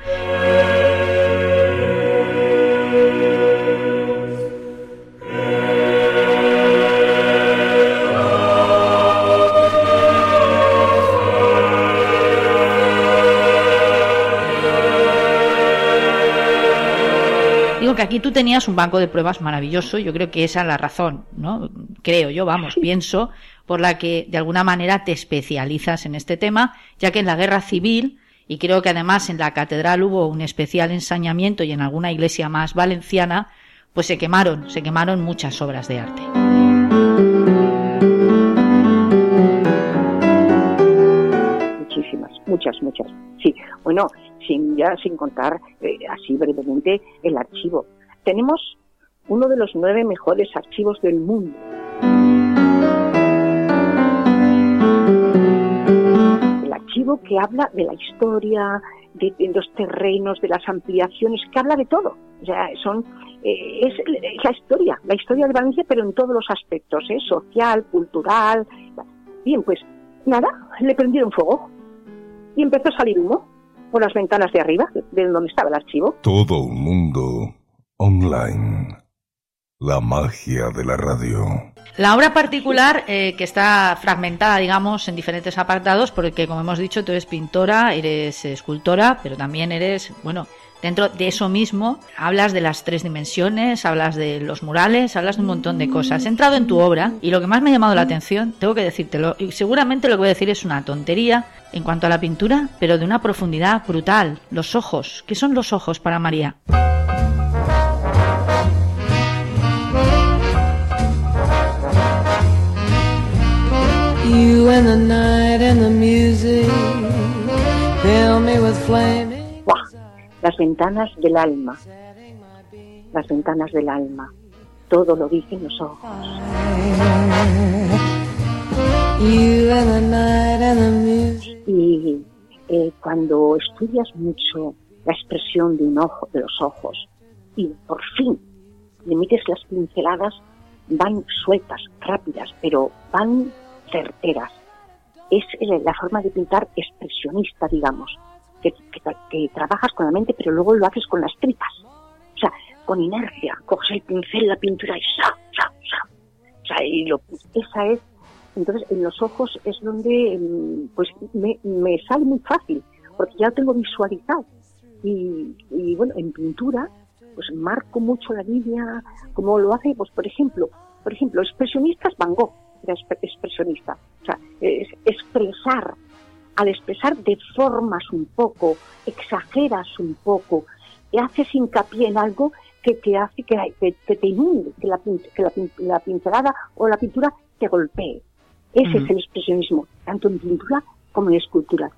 Tenías un banco de pruebas maravilloso, yo creo que esa es la razón, ¿no? Creo yo, vamos, pienso, por la que de alguna manera te especializas en este tema, ya que en la guerra civil, y creo que además en la catedral hubo un especial ensañamiento y en alguna iglesia más valenciana, pues se quemaron, se quemaron muchas obras de arte. Muchísimas, muchas, muchas. Sí, bueno, sin ya sin contar eh, así brevemente el archivo. Tenemos uno de los nueve mejores archivos del mundo. El archivo que habla de la historia, de, los terrenos, de las ampliaciones, que habla de todo. O sea, son eh, es, la historia, la historia de Valencia, pero en todos los aspectos, ¿eh? social, cultural. Bien, pues nada, le prendieron fuego y empezó a salir humo por las ventanas de arriba, de donde estaba el archivo. Todo un mundo online. La magia de la radio. La obra particular, eh, que está fragmentada, digamos, en diferentes apartados, porque como hemos dicho, tú eres pintora, eres escultora, pero también eres, bueno, Dentro de eso mismo hablas de las tres dimensiones, hablas de los murales, hablas de un montón de cosas. He entrado en tu obra y lo que más me ha llamado la atención, tengo que decírtelo, y seguramente lo que voy a decir es una tontería en cuanto a la pintura, pero de una profundidad brutal. Los ojos. ¿Qué son los ojos para María? You and the night and the music fill me with las ventanas del alma, las ventanas del alma, todo lo dicen los ojos. Y eh, cuando estudias mucho la expresión de un ojo, de los ojos, y por fin le metes las pinceladas, van sueltas, rápidas, pero van certeras. Es la forma de pintar expresionista, digamos que, que, trabajas con la mente, pero luego lo haces con las tripas. O sea, con inercia, coges el pincel, la pintura y ¡sa, sa, sa! O sea, y lo, esa es, entonces en los ojos es donde mm, pues me, me sale muy fácil, porque ya lo tengo visualizado. Y, y bueno, en pintura, pues marco mucho la línea, como lo hace, pues por ejemplo, por ejemplo, expresionistas Van Gogh era expresionista. O sea, es expresar, al expresar deformas un poco, exageras un poco, y haces hincapié en algo que te hace que, te inunde, que, la, que la, pincelada o la pintura te golpee. Ese es el expresionismo, tanto en pintura como en escultura.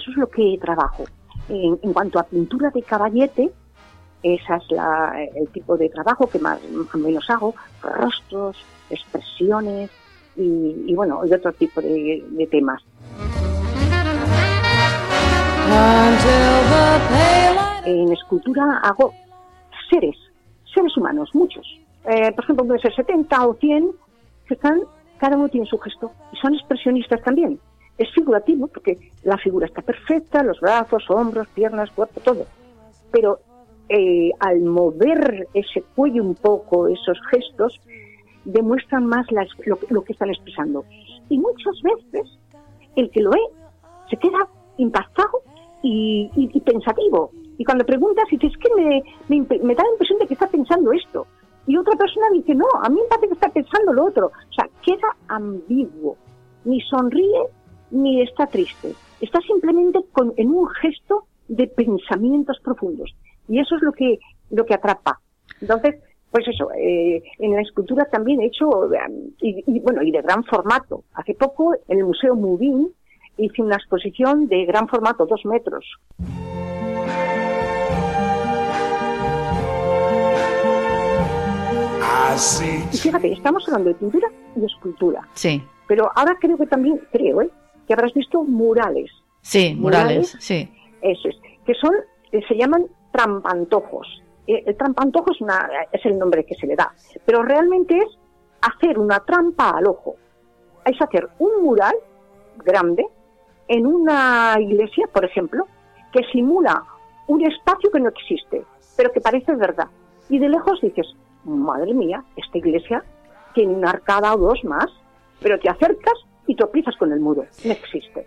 Eso es lo que trabajo. En, cuanto a pintura de caballete, esa es la, el tipo de trabajo que más o menos hago, rostros, expresiones y, bueno, y otro tipo de, temas. En escultura hago seres, seres humanos, muchos. Eh, por ejemplo, puede ser 70 o 100 que están, cada uno tiene su gesto y son expresionistas también es figurativo porque la figura está perfecta, los brazos, hombros, piernas, cuerpo, todo. Pero eh, al mover ese cuello un poco, esos gestos, demuestran más lo, que están expresando. Y muchas veces el que lo ve se queda impactado y, pensativo. Y cuando preguntas, dices, es que me, me, da la impresión de que está pensando esto. Y otra persona dice, no, a mí me parece que está pensando lo otro. O sea, queda ambiguo. Ni sonríe ni está triste, está simplemente con, en un gesto de pensamientos profundos. Y eso es lo que, lo que atrapa. Entonces, pues eso, eh, en la escultura también he hecho, y, bueno, y de gran formato. Hace poco en el Museo Mubin hice una exposición de gran formato, dos metros. Y fíjate, estamos hablando de pintura y escultura. Sí. Pero ahora creo que también, creo, ¿eh? Que habrás visto murales. Sí, murales, sí. Eso es, que son, eh, se llaman trampantojos. Eh, el trampantojo es, una, es el nombre que se le da, pero realmente es hacer una trampa al ojo. Es hacer un mural grande en una iglesia, por ejemplo, que simula un espacio que no existe, pero que parece verdad. Y de lejos dices, madre mía, esta iglesia tiene una arcada o dos más, pero te acercas y tropizas con el muro. No existe.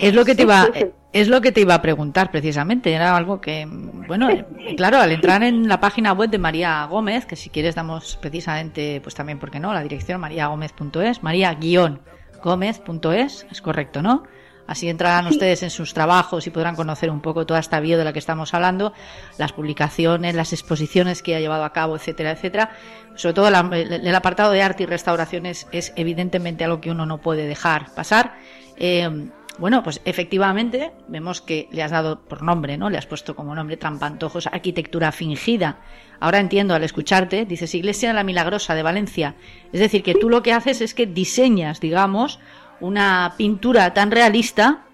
Es lo que te iba es lo que te iba a preguntar precisamente, era algo que bueno, eh, claro, al entrar en la página web de María Gómez, que si quieres damos precisamente pues también por qué no, la dirección mariagómez.es, maría-gómez.es, es correcto, ¿no? Así entrarán ustedes en sus trabajos y podrán conocer un poco toda esta bio de la que estamos hablando, las publicaciones, las exposiciones que ha llevado a cabo, etcétera, etcétera. Sobre todo el, apartado de arte y restauraciones es evidentemente algo que uno no puede dejar pasar. Eh, bueno, pues efectivamente vemos que le has dado por nombre, ¿no? Le has puesto como nombre Trampantojos, arquitectura fingida. Ahora entiendo al escucharte, dices Iglesia de la Milagrosa de Valencia. Es decir, que tú lo que haces es que diseñas, digamos, una pintura tan realista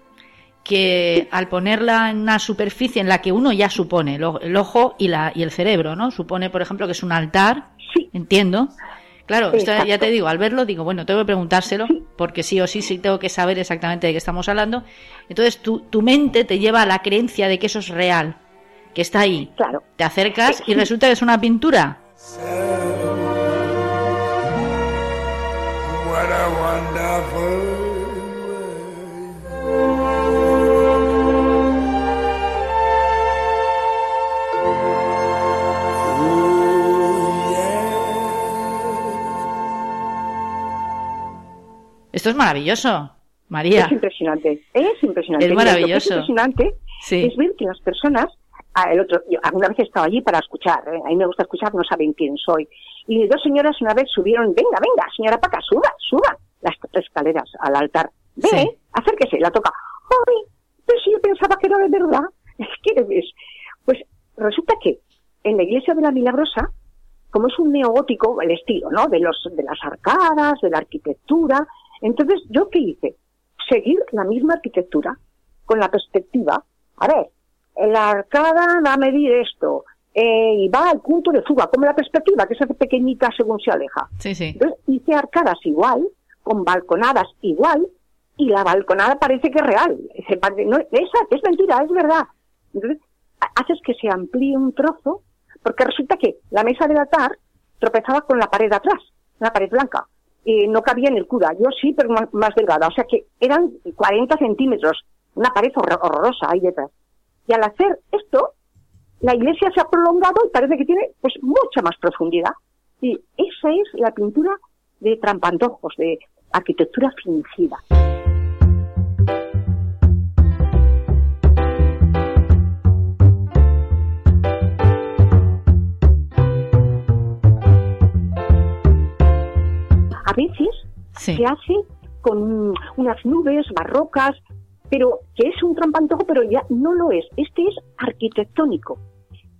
que al ponerla en una superficie en la que uno ya supone el, ojo y, la, y el cerebro, ¿no? Supone, por ejemplo, que es un altar, entiendo. Claro, ya te digo, al verlo digo, bueno, tengo que preguntárselo, porque sí o sí, sí tengo que saber exactamente de qué estamos hablando. Entonces tu, tu mente te lleva a la creencia de que eso es real, que está ahí. Claro. Te acercas y resulta que es una pintura. Esto es maravilloso, María. Es impresionante, es impresionante. Es maravilloso. es impresionante es ver que las personas, ah, el otro, yo alguna vez he estado allí para escuchar, ¿eh? a mí me gusta escuchar, no saben quién soy. Y dos señoras una vez subieron, venga, venga, señora Paca, suba, suba las escaleras al altar. Ve, acérquese, la toca. Ay, pero si yo pensaba que era de verdad. ¿Qué ves? Pues resulta que en la iglesia de la Milagrosa, como es un neogótico, el estilo, ¿no? De los, de las arcadas, de la arquitectura, entonces, ¿yo qué hice? Seguir la misma arquitectura, con la perspectiva. A ver, la arcada va a medir esto, eh, y va al punto de fuga, como la perspectiva, que se hace pequeñita según se aleja. Sí, sí. Entonces hice arcadas igual, con balconadas igual, y la balconada parece que es real. no, esa es mentira, es verdad. Entonces, haces que se amplíe un trozo, porque resulta que la mesa del altar tropezaba con la pared de atrás, la pared blanca. Y no cabía en el cura. Yo sí, pero más, delgada. O sea que eran 40 centímetros, una pared horrorosa ahí detrás. Y al hacer esto, la iglesia se ha prolongado y parece que tiene pues mucha más profundidad. Y esa es la pintura de trampantojos, de arquitectura fingida. Veces se hace con unas nubes barrocas, pero que es un trampantojo, pero ya no lo es. Este es arquitectónico.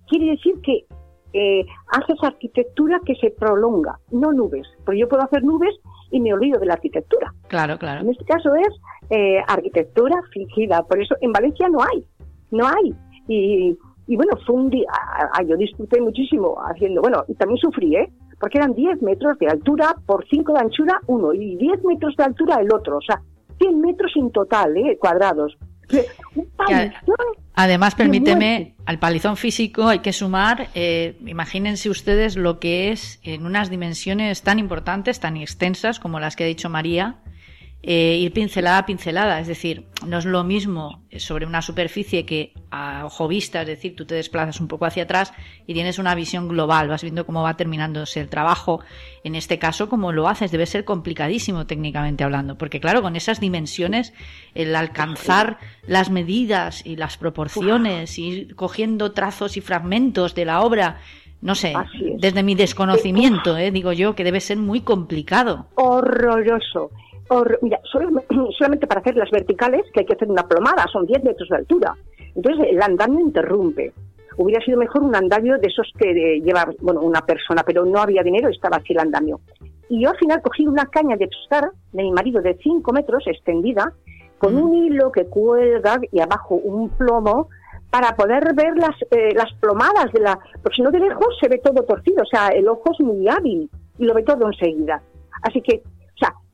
Quiere decir que eh, haces arquitectura que se prolonga, no nubes. Porque yo puedo hacer nubes y me olvido de la arquitectura. Claro, claro. En este caso es eh, arquitectura fingida. Por eso en Valencia no hay, no hay. Y, y bueno, fue un día, yo disfruté muchísimo haciendo, bueno, y también sufrí, ¿eh? Porque eran 10 metros de altura por 5 de anchura uno y 10 metros de altura el otro. O sea, 100 metros en total, ¿eh? Cuadrados. Además, permíteme, al palizón físico hay que sumar, eh, imagínense ustedes lo que es en unas dimensiones tan importantes, tan extensas como las que ha dicho María, eh, ir pincelada a pincelada. Es decir, no es lo mismo sobre una superficie que a ojo vista, es decir, tú te desplazas un poco hacia atrás y tienes una visión global, vas viendo cómo va terminándose el trabajo. En este caso, como lo haces, debe ser complicadísimo técnicamente hablando, porque claro, con esas dimensiones, el alcanzar las medidas y las proporciones, ir cogiendo trazos y fragmentos de la obra, no sé, desde mi desconocimiento, eh, digo yo, que debe ser muy complicado. Horroroso mira, solamente para hacer las verticales, que hay que hacer una plomada, son 10 metros de altura. Entonces el andamio interrumpe. Hubiera sido mejor un andamio de esos que lleva, bueno, una persona, pero no había dinero, estaba así el andamio. Y yo al final cogí una caña de pescar de mi marido de 5 metros, extendida, con un hilo que cuelga y abajo un plomo para poder ver las, eh, las plomadas de la... Porque si no de lejos se ve todo torcido, o sea, el ojo es muy hábil y lo ve todo enseguida. Así que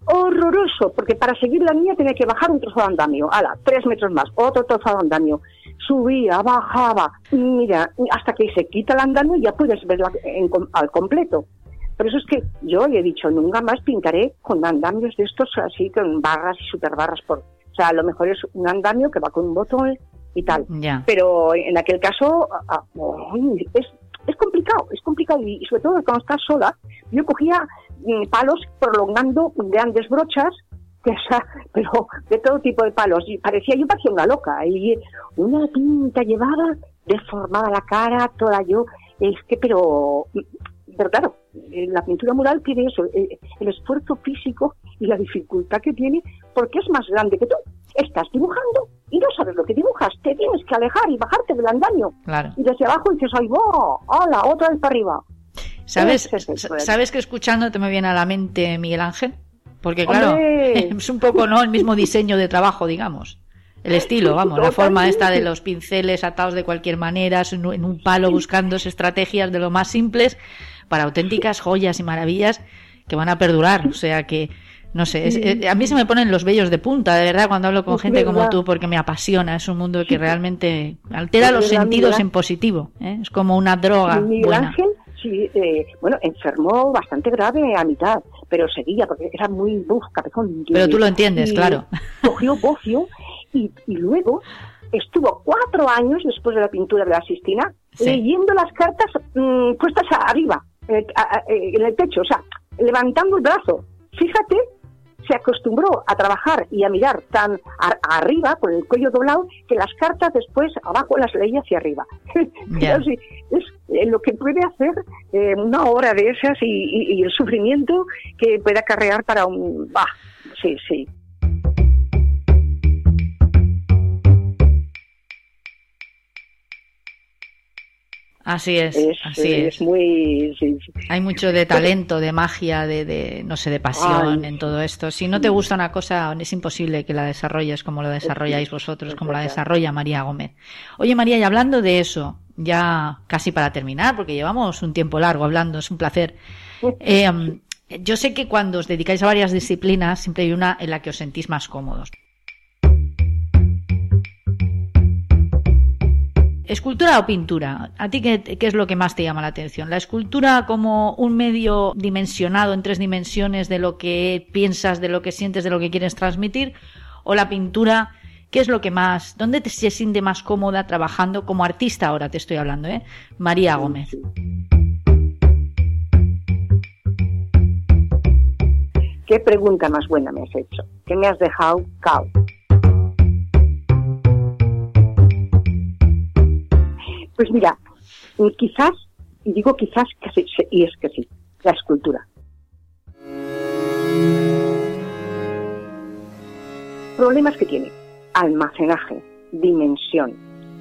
horroroso, porque para seguir la niña tenía que bajar un trozo de andamio, ala, tres metros más, otro trozo de andamio, subía, bajaba, mira, hasta que se quita el andamio ya puedes verla al completo. Por eso es que yo le he dicho, nunca más pintaré con andamios de estos así, con barras y super barras. Por... O sea, lo mejor es un andamio que va con un botón y tal. Pero en aquel caso ah, es, es complicado, es complicado. Y sobre todo cuando estás sola, yo cogía palos prolongando grandes brochas, pero de todo tipo de palos. Y parecía, yo parecía una loca. Y una tinta llevada, deformada la cara, toda yo. Es que, pero, pero claro, la pintura mural tiene eso, el, esfuerzo físico y la dificultad que tiene, porque es más grande que tú. Estás dibujando y no sabes lo que dibujas, te tienes que alejar y bajarte del andaño. Y desde abajo dices, ¡ay, va! ¡Hala! Otra vez para arriba. ¿Sabes, ¿Sabes que escuchando te me viene a la mente Miguel Ángel? Porque claro, es un poco no el mismo diseño de trabajo, digamos. El estilo, vamos, la forma esta de los pinceles atados de cualquier manera, en un palo buscando estrategias de lo más simples para auténticas joyas y maravillas que van a perdurar. O sea que, no sé, eh, a mí se me ponen los vellos de punta, de verdad, cuando hablo con gente como tú, porque me apasiona. Es un mundo que realmente altera los sentidos en positivo. ¿eh? Es como una droga. buena. Sí, eh, bueno, enfermó bastante grave a mitad, pero seguía porque era muy buf, cabezón. Pero tú lo entiendes, claro. Cogió bocio y, luego estuvo cuatro años después de la pintura de la Sistina leyendo las cartas mm, puestas arriba, eh, en el techo, o sea, levantando el brazo. Fíjate se acostumbró a trabajar y a mirar tan arriba, con el cuello doblado, que las cartas después abajo las leía hacia arriba. es eh, lo que puede hacer eh, una hora de esas y, el sufrimiento que puede acarrear para un... Bah, sí, sí. Así es, así es. muy... Hay mucho de talento, de magia, de, de no sé, de pasión en todo esto. Si no te gusta una cosa, es imposible que la desarrolles como lo desarrolláis vosotros, como la desarrolla María Gómez. Oye, María, y hablando de eso, ya casi para terminar, porque llevamos un tiempo largo hablando, es un placer. Eh, yo sé que cuando os dedicáis a varias disciplinas, siempre hay una en la que os sentís más cómodos. ¿Escultura o pintura? ¿A ti qué, es lo que más te llama la atención? ¿La escultura como un medio dimensionado en tres dimensiones de lo que piensas, de lo que sientes, de lo que quieres transmitir? ¿O la pintura, qué es lo que más, dónde te se siente más cómoda trabajando como artista ahora te estoy hablando, ¿eh? María Gómez. ¿Qué pregunta más buena me has hecho? ¿Qué me has dejado cao? Pues mira, quizás, y digo quizás, que y es que sí, la escultura. Problemas que tiene, almacenaje, dimensión,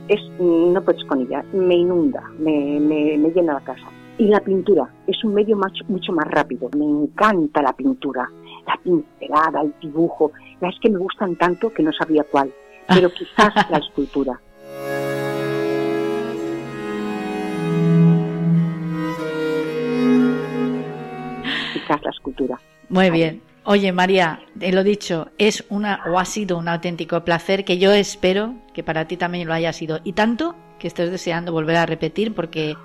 es, no puedes con ella, me inunda, me, me, llena la casa. Y la pintura es un medio mucho más rápido. Me encanta la pintura, la pincelada, el dibujo. Es que me gustan tanto que no sabía cuál. Pero quizás la escultura. La escultura. Muy bien. Oye, María, te lo dicho, es una o ha sido un auténtico placer que yo espero que para ti también lo haya sido. Y tanto que estés deseando volver a repetir porque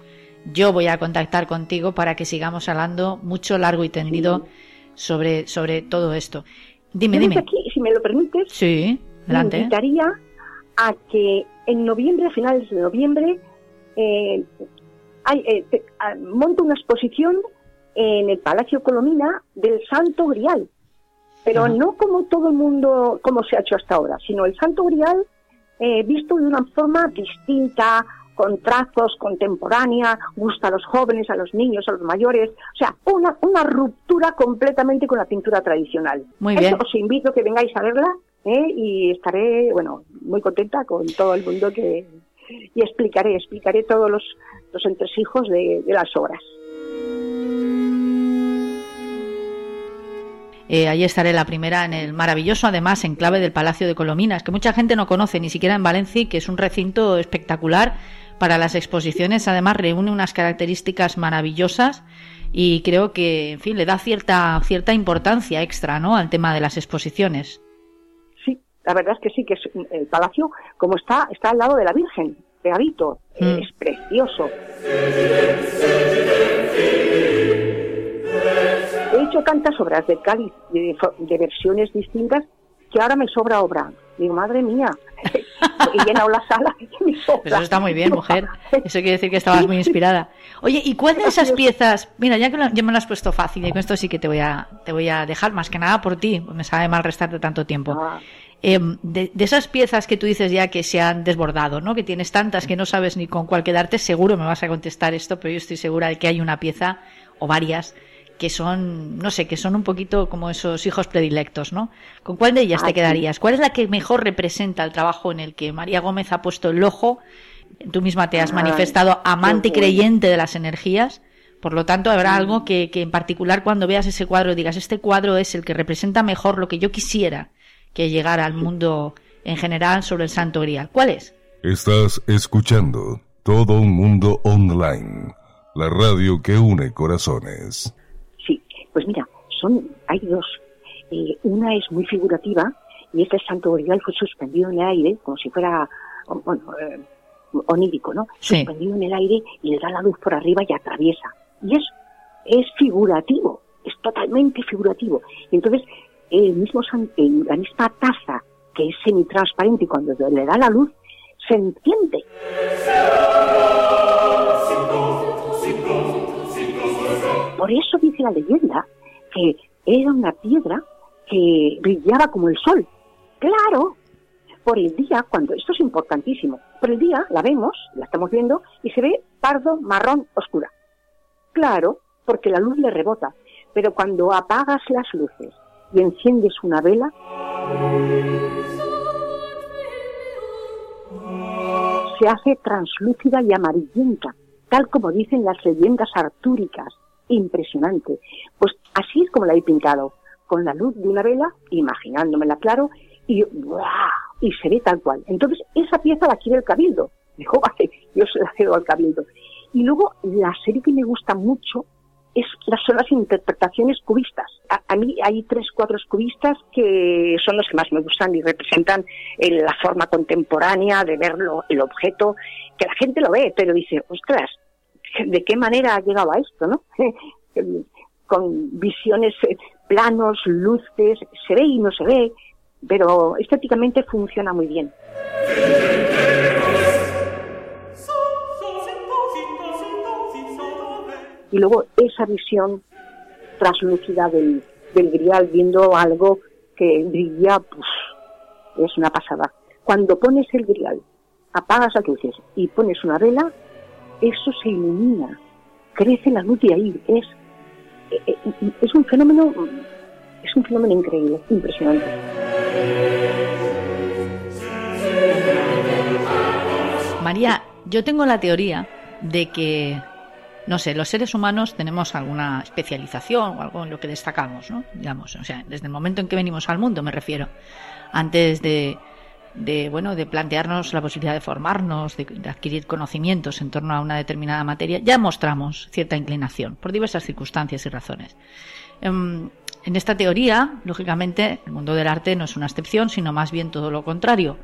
yo voy a contactar contigo para que sigamos hablando mucho, largo y tendido sobre, sobre todo esto. Dime, dime. Aquí, si me lo permites, sí, adelante. me invitaría a que en noviembre, a finales de noviembre, eh, hay, eh, monto una exposición en el Palacio Colomina del Santo Grial, pero no como todo el mundo, como se ha hecho hasta ahora, sino el Santo Grial eh, visto de una forma distinta, con trazos contemporánea, gusta a los jóvenes, a los niños, a los mayores, o sea, una, una ruptura completamente con la pintura tradicional. Muy bien. os invito a que vengáis a verla ¿eh? y estaré, bueno, muy contenta con todo el mundo que y explicaré, explicaré todos los, los entresijos de las obras. Eh, ahí estaré la primera en el maravilloso, además, enclave del Palacio de Colominas, que mucha gente no conoce ni siquiera en Valencia, que es un recinto espectacular para las exposiciones. Además, reúne unas características maravillosas y creo que, en fin, le da cierta, cierta importancia extra ¿no? al tema de las exposiciones. Sí, la verdad es que sí, que es, el palacio, como está, está al lado de la Virgen, pegadito, mm. es precioso hecho tantas obras de Cáliz, de, versiones distintas, que ahora me sobra obra. Digo, madre mía, he llenado la sala y me sobra. Eso está muy bien, mujer. Eso quiere decir que estabas muy inspirada. Oye, ¿y cuál de esas piezas? Mira, ya que ya me lo has puesto fácil y con esto sí que te voy a, te voy a dejar, más que nada por ti, me sabe mal restarte tanto tiempo. Ah. Em, de, de, esas piezas que tú dices ya que se han desbordado, ¿no? Que tienes tantas que no sabes ni con cuál quedarte, seguro me vas a contestar esto, pero yo estoy segura de que hay una pieza o varias que son, no sé, que son un poquito como esos hijos predilectos, ¿no? ¿Con cuál de ellas te quedarías? ¿Cuál es la que mejor representa el trabajo en el que María Gómez ha puesto el ojo? Tú misma te has manifestado amante y creyente de las energías. Por lo tanto, habrá algo que, que en particular cuando veas ese cuadro digas, este cuadro es el que representa mejor lo que yo quisiera que llegara al mundo en general sobre el Santo Grial. ¿Cuál es? Estás escuchando todo un mundo online, la radio que une corazones. Pues mira, son, hay dos. Eh, una es muy figurativa y este santo grial fue suspendido en el aire, como si fuera, bueno, eh, onírico, ¿no? Suspendido en el aire y le da la luz por arriba y atraviesa. Y es, es figurativo, es totalmente figurativo. Y entonces, el mismo la misma taza que es semitransparente y cuando le da la luz, se entiende. Por eso dice la leyenda que era una piedra que brillaba como el sol. Claro, por el día, cuando esto es importantísimo, por el día la vemos, la estamos viendo, y se ve pardo, marrón, oscura. Claro, porque la luz le rebota, pero cuando apagas las luces y enciendes una vela, se hace translúcida y amarillenta tal como dicen las leyendas artúricas. Impresionante. Pues así es como la he pintado, con la luz de una vela, imaginándomela claro, y y se ve tal cual. Entonces, esa pieza la quiere el cabildo. Dijo, vale, yo se la cedo al cabildo. Y luego, la serie que me gusta mucho es, son las interpretaciones cubistas. A, mí hay tres, cuatro cubistas que son los que más me gustan y representan la forma contemporánea de ver el objeto, que la gente lo ve, pero dice, ostras, ¿de qué manera ha llegado a esto, no? Con visiones, eh, planos, luces, se ve y no se ve, pero estéticamente funciona muy bien. Y luego esa visión translúcida del, del grial viendo algo que brilla, pues es una pasada. Cuando pones el grial, apagas las luces y pones una vela, eso se ilumina, crece la luz de ahí. Es, eh, eh, es un fenómeno, es un fenómeno increíble, impresionante. María, yo tengo la teoría de que, no sé, los seres humanos tenemos alguna especialización o algo en lo que destacamos, ¿no? Digamos, o sea, desde el momento en que venimos al mundo, me refiero. Antes de, de bueno, de plantearnos la posibilidad de formarnos, de, adquirir conocimientos en torno a una determinada materia, ya mostramos cierta inclinación por diversas circunstancias y razones. Em, en esta teoría, lógicamente, el mundo del arte no es una excepción, sino más bien todo lo contrario.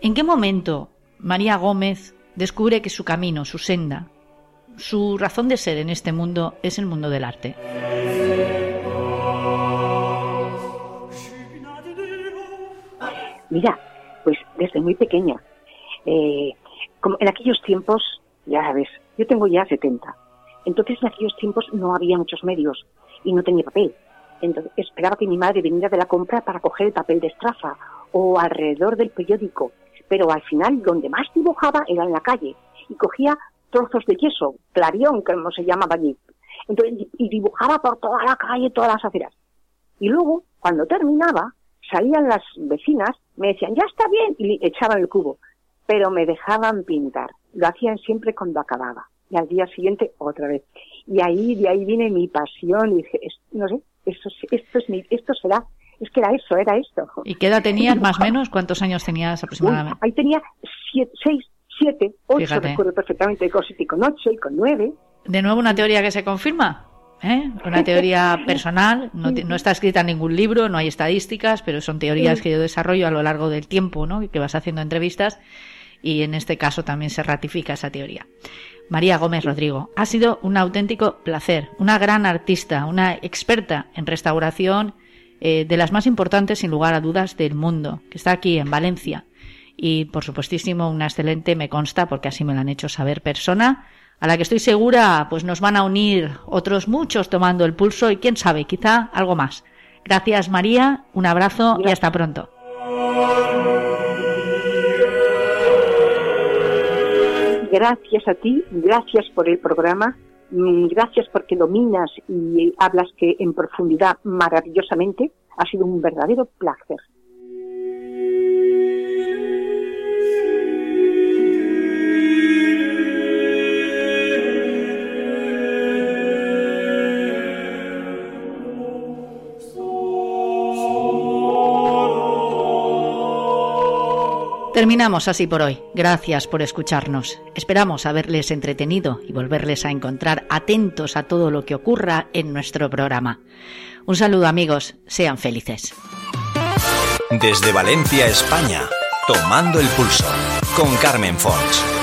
¿En qué momento María Gómez descubre que su camino, su senda, su razón de ser en este mundo es el mundo del arte. Mira, pues desde muy pequeña. Eh, como en aquellos tiempos, ya sabes, yo tengo ya 70. Entonces en aquellos tiempos no había muchos medios y no tenía papel. Entonces esperaba que mi madre viniera de la compra para coger el papel de estraza o alrededor del periódico pero al final donde más dibujaba era en la calle y cogía trozos de yeso, clarión, como se llamaba allí, entonces, y dibujaba por toda la calle, todas las aceras. Y luego, cuando terminaba, salían las vecinas, me decían, ya está bien, y echaban el cubo, pero me dejaban pintar. Lo hacían siempre cuando acababa. Y al día siguiente, otra vez. Y ahí, de ahí viene mi pasión, y dije, no sé, esto, esto, es mi, esto será es que era eso, era esto. ¿Y qué edad tenías más o menos? ¿Cuántos años tenías aproximadamente? ahí tenía siete, seis, siete, ocho, recuerdo perfectamente, con y con ocho y con nueve. De nuevo una teoría que se confirma. ¿Eh? Una teoría personal, no, no, está escrita en ningún libro, no hay estadísticas, pero son teorías que yo desarrollo a lo largo del tiempo, ¿no? que vas haciendo entrevistas y en este caso también se ratifica esa teoría. María Gómez Rodrigo, ha sido un auténtico placer, una gran artista, una experta en restauración eh, de las más importantes, sin lugar a dudas, del mundo, que está aquí en Valencia. Y, por supuestísimo, una excelente, me consta, porque así me lo han hecho saber, persona a la que estoy segura, pues nos van a unir otros muchos tomando el pulso y quién sabe, quizá algo más. Gracias, María, un abrazo y hasta pronto. Gracias a ti, gracias por el programa Mm, gracias porque dominas y hablas que en profundidad maravillosamente. Ha sido un verdadero placer. Terminamos así por hoy. Gracias por escucharnos. Esperamos haberles entretenido y volverles a encontrar atentos a todo lo que ocurra en nuestro programa. Un saludo amigos, sean felices. Desde Valencia, España, tomando el pulso con Carmen Fons.